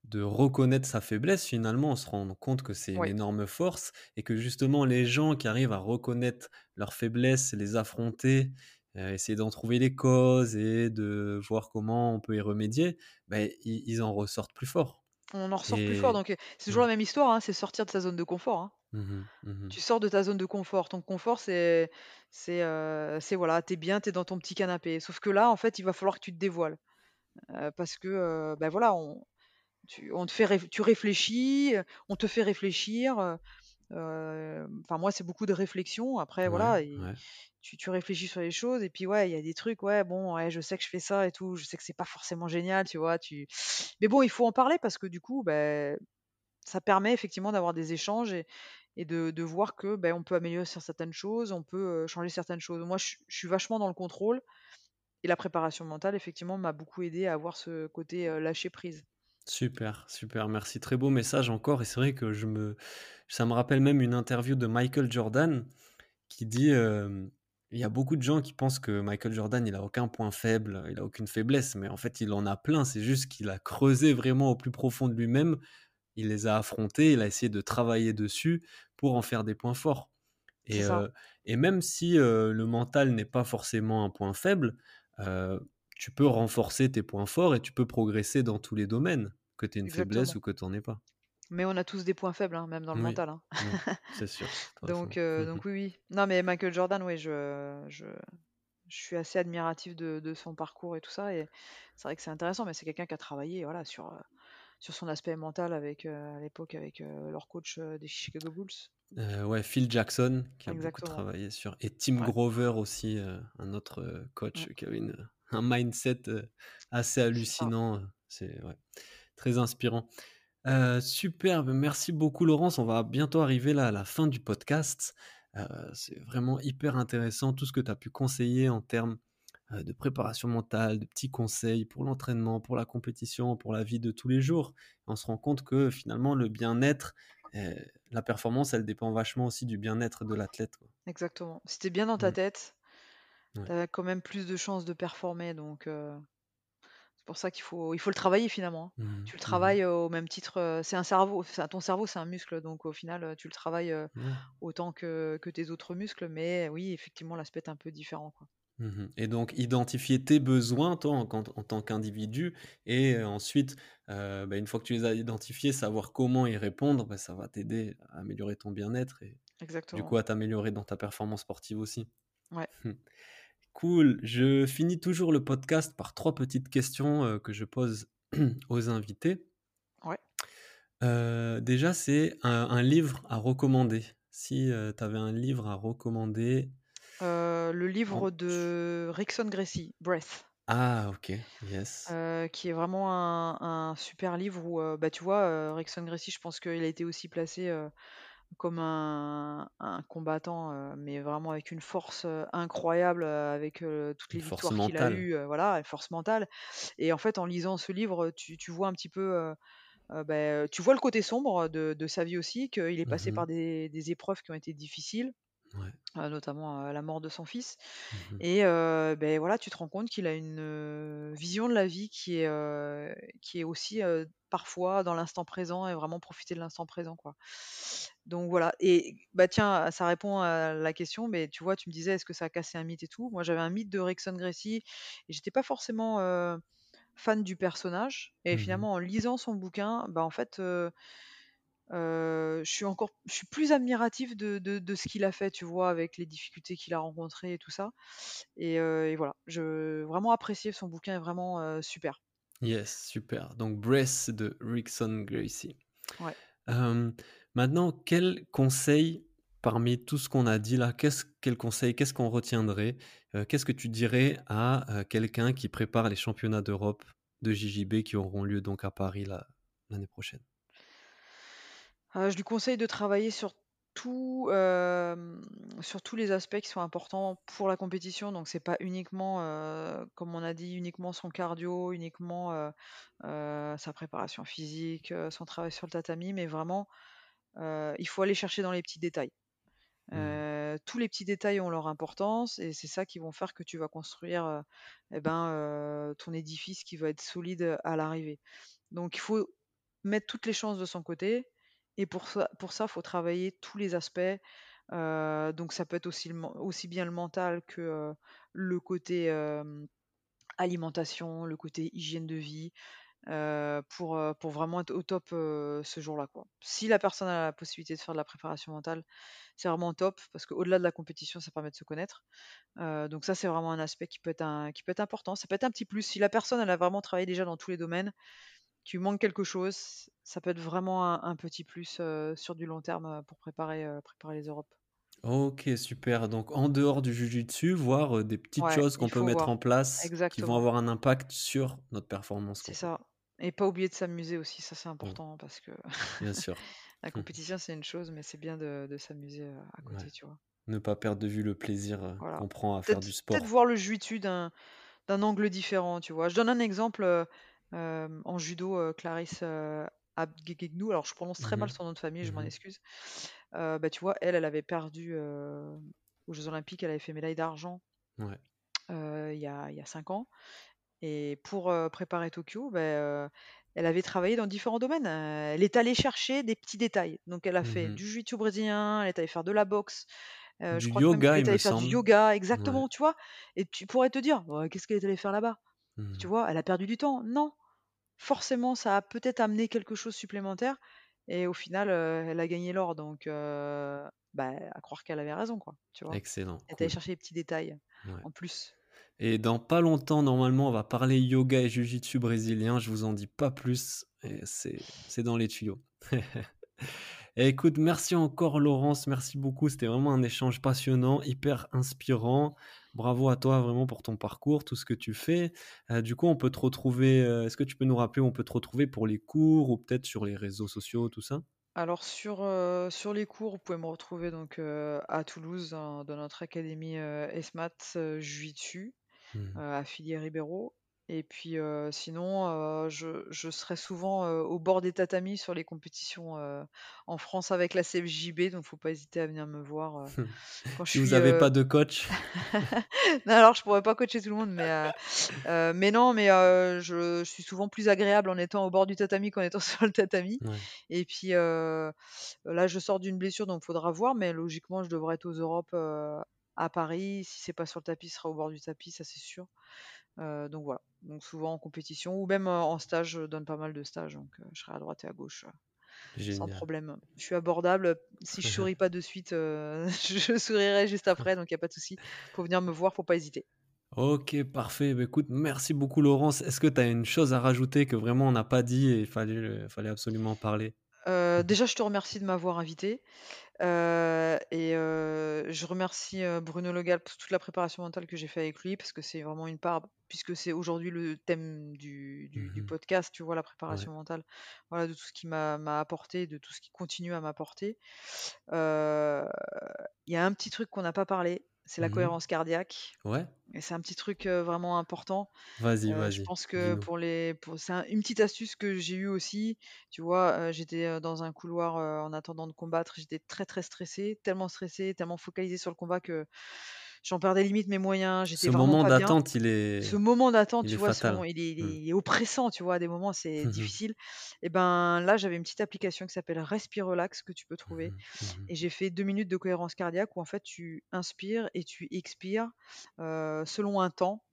de reconnaître sa faiblesse, finalement, on se rend compte que c'est une énorme force et que justement les gens qui arrivent à reconnaître leurs faiblesses, les affronter, heu, essayer d'en trouver les causes et de voir comment on peut y remédier, beh, ils ils en ressortent plus forts on en ressort plus fort donc heu, c'est mmh. toujours la même histoire, hein, c'est sortir de sa zone de confort, hein. Mmh mh. Mmh Tu sors de ta zone de confort. Ton confort, c'est c'est, heu, c'est voilà, tu es bien, tu es dans ton petit canapé. Sauf que là, en fait, il va falloir que tu te dévoiles, parce que, bah, voilà, on tu on te fait réf tu réfléchis, heu, on te fait réfléchir, heu, hem, enfin moi, c'est beaucoup de réflexion. Après Ouais, voilà et ouais. tu tu réfléchis sur les choses et puis ouais, il y a des trucs, ouais, bon, ouais, je sais que je fais ça et tout, je sais que c'est pas forcément génial, tu vois? Tu mais bon, il faut en parler parce que du coup, beh ça permet effectivement d'avoir des échanges et et de de voir que, beh, on peut améliorer certaines choses, on peut, changer certaines choses. Moi, je suis je suis vachement dans le contrôle et la préparation mentale, effectivement, m'a beaucoup aidé à avoir ce côté, lâcher prise. Super, super, merci. Très beau message encore et c'est vrai que je me ça me rappelle même une interview de Michael Jordan qui dit, il y a beaucoup de gens qui pensent que Michael Jordan, il a aucun point faible, il a aucune faiblesse, mais en fait, il en a plein. C'est juste qu'il a creusé vraiment au plus profond de lui-même, il les a affrontés, il a essayé de travailler dessus pour en faire des points forts et même si, le mental n'est pas forcément un point faible, tu peux renforcer tes points forts et tu peux progresser dans tous les domaines, que tu aies une faiblesse ou que tu en aies pas. Mais on a tous des points faibles, hein, même dans le Oui, mental, hein. oui, c'est sûr, Donc heu, Mmh donc oui, oui. Non, mais Michael Jordan, oui, je je je suis assez admiratif de de son parcours et tout ça et c'est vrai que c'est intéressant, mais c'est quelqu'un qui a travaillé, voilà, sur, heu, sur son aspect mental avec, heu, à l'époque avec, leur coach, des Chicago Bulls. Ouais, Phil Jackson qui a beaucoup travaillé sur et Tim Ouais. Grover aussi, un autre, Mmh, coach qui avait une un mindset, assez hallucinant, c'est ouais, très inspirant. Superbe, merci beaucoup Laurence, on va bientôt arriver là à la fin du podcast. C'est vraiment hyper intéressant tout ce que tu as pu conseiller en termes, de préparation mentale, de petits conseils pour l'entraînement, pour la compétition, pour la vie de tous les jours. On se rend compte que finalement le bien-être, la performance, elle dépend vachement aussi du bien-être de l'athlète. Exactement. Si tu bien dans ta tête, ouais. as quand même plus de chances de performer donc heu, c'est pour ça qu'il faut il faut le travailler finalement, hein. Mmh Tu le mh. Mmh travailles, heu, au même titre, heu, c'est un cerveau, ton cerveau c'est un muscle donc au final, tu le travailles, Ouais. autant que que tes autres muscles mais oui effectivement l'aspect est un peu différent, quoi. Mmh et donc identifier tes besoins, toi, en quand en tant qu'individu et ensuite, bah, une fois que tu les as identifiés, savoir comment y répondre, bah, ça va t'aider à améliorer ton bien-être et du Exactement. coup à t'améliorer dans ta performance sportive aussi. Ouais. Cool, je finis toujours le podcast par 3 petites questions, heu, que je pose aux invités. Ouais. Heu, déjà, c'est un un livre à recommander. Si, tu avais un livre à recommander Heu, le en livre de Rickson Gracie, Breath, ah OK, yes. qui est vraiment un un super livre où, bah, tu vois, Rickson Gracie, je pense qu'il a été aussi placé, Comme un un combattant, heu, mais vraiment avec une force, heu, incroyable, heu, avec, toutes les victoires qu'il a eues, voilà, une force mentale. Et en fait, en lisant ce livre, tu tu vois un petit peu, beh, tu vois le côté sombre de de sa vie aussi, qu'il est passé Mmh par des des épreuves qui ont été difficiles, Ouais. notamment, la mort de son fils. Mmh et beh, voilà, tu te rends compte qu'il a une, vision de la vie qui est, qui est aussi, parfois dans l'instant présent et vraiment profiter de l'instant présent, quoi. Donc voilà et bah, tiens, ça répond à la question, mais tu vois, tu me disais: «Est-ce que ça a cassé un mythe et tout?» moi, j'avais un mythe de Rickson Gracie et j'étais pas forcément, fan du personnage et Mmh finalement, en lisant son bouquin, bah, en fait, je suis encore je suis plus admiratif de de de ce qu'il a fait, tu vois? Avec les difficultés qu'il a rencontrées et tout ça et voilà, je vraiment apprécié son bouquin est vraiment, super. Yes, super. Donc Breath de Rickson Gracie. Ouais. Maintenant, quel conseil parmi tout ce qu'on a dit là, qu'est-ce quel conseil, qu'est-ce qu'on retiendrait? Heu, qu'est-ce que tu dirais à, heu, quelqu'un qui prépare les championnats d'Europe de JJB qui auront lieu donc à Paris la l'année prochaine? Heu, je lui conseille de travailler sur tous les aspects qui sont importants pour la compétition. Donc c'est pas uniquement, comme on a dit, uniquement son cardio, uniquement, sa préparation physique, son travail sur le tatami, mais vraiment, il faut aller chercher dans les petits détails. Mmh. Heu, tous les petits détails ont leur importance et c'est ça qui vont faire que tu vas construire, heu et ben, ton édifice qui va être solide, à l'arrivée. Donc il faut mettre toutes les chances de son côté et pour ça pour ça, faut travailler tous les aspects. Donc ça peut être aussi le men aussi bien le mental que, le côté, alimentation, le côté hygiène de vie, heu, pour, heu, pour vraiment être au top, heu, ce jour-là, quoi. Si la personne a la possibilité de faire de la préparation mentale, c'est vraiment top parce qu'au-delà de la compétition, ça permet de se connaître. Donc ça, c'est vraiment un aspect qui peut être un qui peut être important. Ça peut être un petit plus. Si la personne, elle a vraiment travaillé déjà dans tous les domaines, qu'il manque quelque chose, ça peut être vraiment un un petit plus, sur du long terme, pour préparer, préparer les Europes. OK, super. Donc en dehors du jiu-jitsu, voir, des petites Ouais, choses qu'on peut mettre voir. en place qui vont avoir un impact sur notre performance, c'est ça et pas oublier de s'amuser aussi, ça, c'est Mmh, important parce que bien sûr. la compétition, c'est une chose, mais c'est bien de de s'amuser, heu, à Ouais. côté, tu vois? Ne pas perdre de vue le plaisir, Voilà. qu'on prend à faire Peut-être du peut-être sport. voir le jiu-jitsu d'un angle différent, tu vois? Je donne un exemple, heu, hem, en judo, Clarisse, Abgegegnou, alors je prononce très Mmh mal mh. son nom de famille, je m'en Mmh excuse. Bah, tu vois, elle, elle avait perdu, aux jeux olympiques, elle avait fait médaille d'argent, Ouais. il y a y a 5 ans et pour, préparer Tokyo, heu, elle avait travaillé dans différents domaines. Elle est allée chercher des petits détails. Donc elle a Mmh fait du jiu-jitsu brésilien, elle est allée faire de la boxe, je Du crois que même qu'elle yoga, il est me allée faire du semble. yoga Ouais. exactement, tu vois? Et tu pourrais te dire: «Ouais, qu'est-ce qu'elle est allée faire là-bas?» Tu Mmh vois? Elle a perdu du temps. Non, forcément, ça a peut-être amené quelque chose supplémentaire et au final, elle a gagné l'or donc bah, à croire qu'elle avait raison, quoi, tu vois? Excellent, Elle est allée cool. chercher les petits détails Ouais. en plus. Et dans pas longtemps, normalement, on va parler yoga et jiu-jitsu brésilien. Je vous en dis pas plus c'est dans les tuyaux. Écoute, merci encore Laurence, merci beaucoup. C'était vraiment un échange passionnant, hyper inspirant. Bravo à toi vraiment pour ton parcours, tout ce que tu fais. Heu, du coup, on peut te retrouver, heu, est-ce que tu peux nous rappeler où on peut te retrouver pour les cours ou peut-être sur les réseaux sociaux, tout ça? Alors sur, heu, sur les cours, vous pouvez me retrouver donc, à Toulouse dans dans notre académie, heu, ESMAT, heu, Mmh. affiliée Ribero et puis, heu, sinon, heu, je je serai souvent, heu, au bord des tatamis sur les compétitions, en France avec la CFJB donc faut pas hésiter à venir me voir, heu, quand je Si vous suis, avez heu pas de coach? non alors je pourrais pas coacher tout le monde mais, non, mais, je je suis souvent plus agréable en étant au bord du tatami qu'en étant sur le tatami. Ouais, et puis, là je sors d'une blessure donc faudra voir. Mais logiquement je devrais être aux Europes, à Paris. Si c'est pas sur le tapis, ce sera au bord du tapis, ça c'est sûr. Donc voilà, donc souvent en compétition ou même, en stage, je donne pas mal de stages donc, je serai à droite et à gauche, sans problème. Je suis abordable, si je souris pas de suite, je sourirai juste après donc il y a pas de souci. Faut venir me voir, faut pas hésiter. OK, parfait. Bah, écoute, merci beaucoup Laurence. Est-ce que tu as une chose à rajouter que vraiment on n'a pas dit et il fallait fallait absolument en parler? Heu, déjà je te remercie de m'avoir invité Heu et heu, je remercie, Bruno Le Gall pour toute la préparation mentale que j'ai fait avec lui, parce que c'est vraiment une part puisque c'est aujourd'hui le thème du du du Mmh podcast, tu vois? La Ouais. préparation mentale. Voilà, de tout ce qui m'a apporté, de tout ce qui continue à m'apporter. Il y a un petit truc qu'on n'a pas parlé, c'est la Mmh cohérence cardiaque Ouais. et c'est un petit truc, heu, vraiment important. Vas-y, je vas-y, pense que pour les pour c'est un une petite astuce que j'ai eue aussi, tu vois? Heu, j'étais, dans un couloir, en attendant de combattre, j'étais très, très stressée, tellement stressée, tellement focalisée sur le combat que j'en perdais limite mes moyens, j'étais Ce vraiment moment pas bien. d'attente, il Ce est moment d'attente, il tu est vois? Ce moment, fatal. il est il est Mmh. il est oppressant, tu vois? À des moments, c'est Mmh mh. difficile et ben, là, j'avais une petite application qui s'appelle Respirelax que tu peux trouver Mmh Mmh et j'ai fait 2 minutes de cohérence cardiaque où en fait tu inspires et tu expires, selon un temps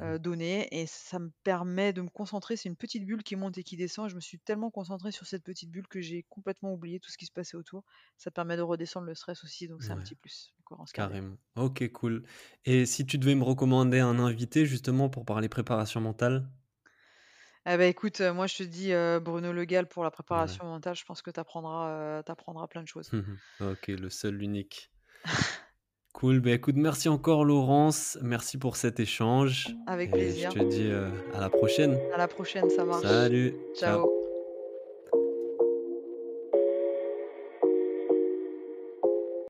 Donné et ça me permet de me concentrer. C'est une petite bulle qui monte et qui descend. Je me suis tellement concentrée sur cette petite bulle que j'ai complètement oublié tout ce qui se passait autour. Ça permet de redescendre le stress aussi, donc c'est un petit plus, carrément. OK, cool. Et si tu devais me recommander un invité justement pour parler préparation mentale? Eh bah, écoute, moi je te dis, Bruno Le Gall pour la Ouais. préparation mentale, je pense que tu apprendras, tu apprendras plein de choses. Mmh OK, le seul, l'unique. Cool, bah, écoute, merci encore Laurence, merci pour cet échange Avec et je plaisir. te dis, heu, à la prochaine. À la prochaine, ça marche. Salut, ciao. Ciao.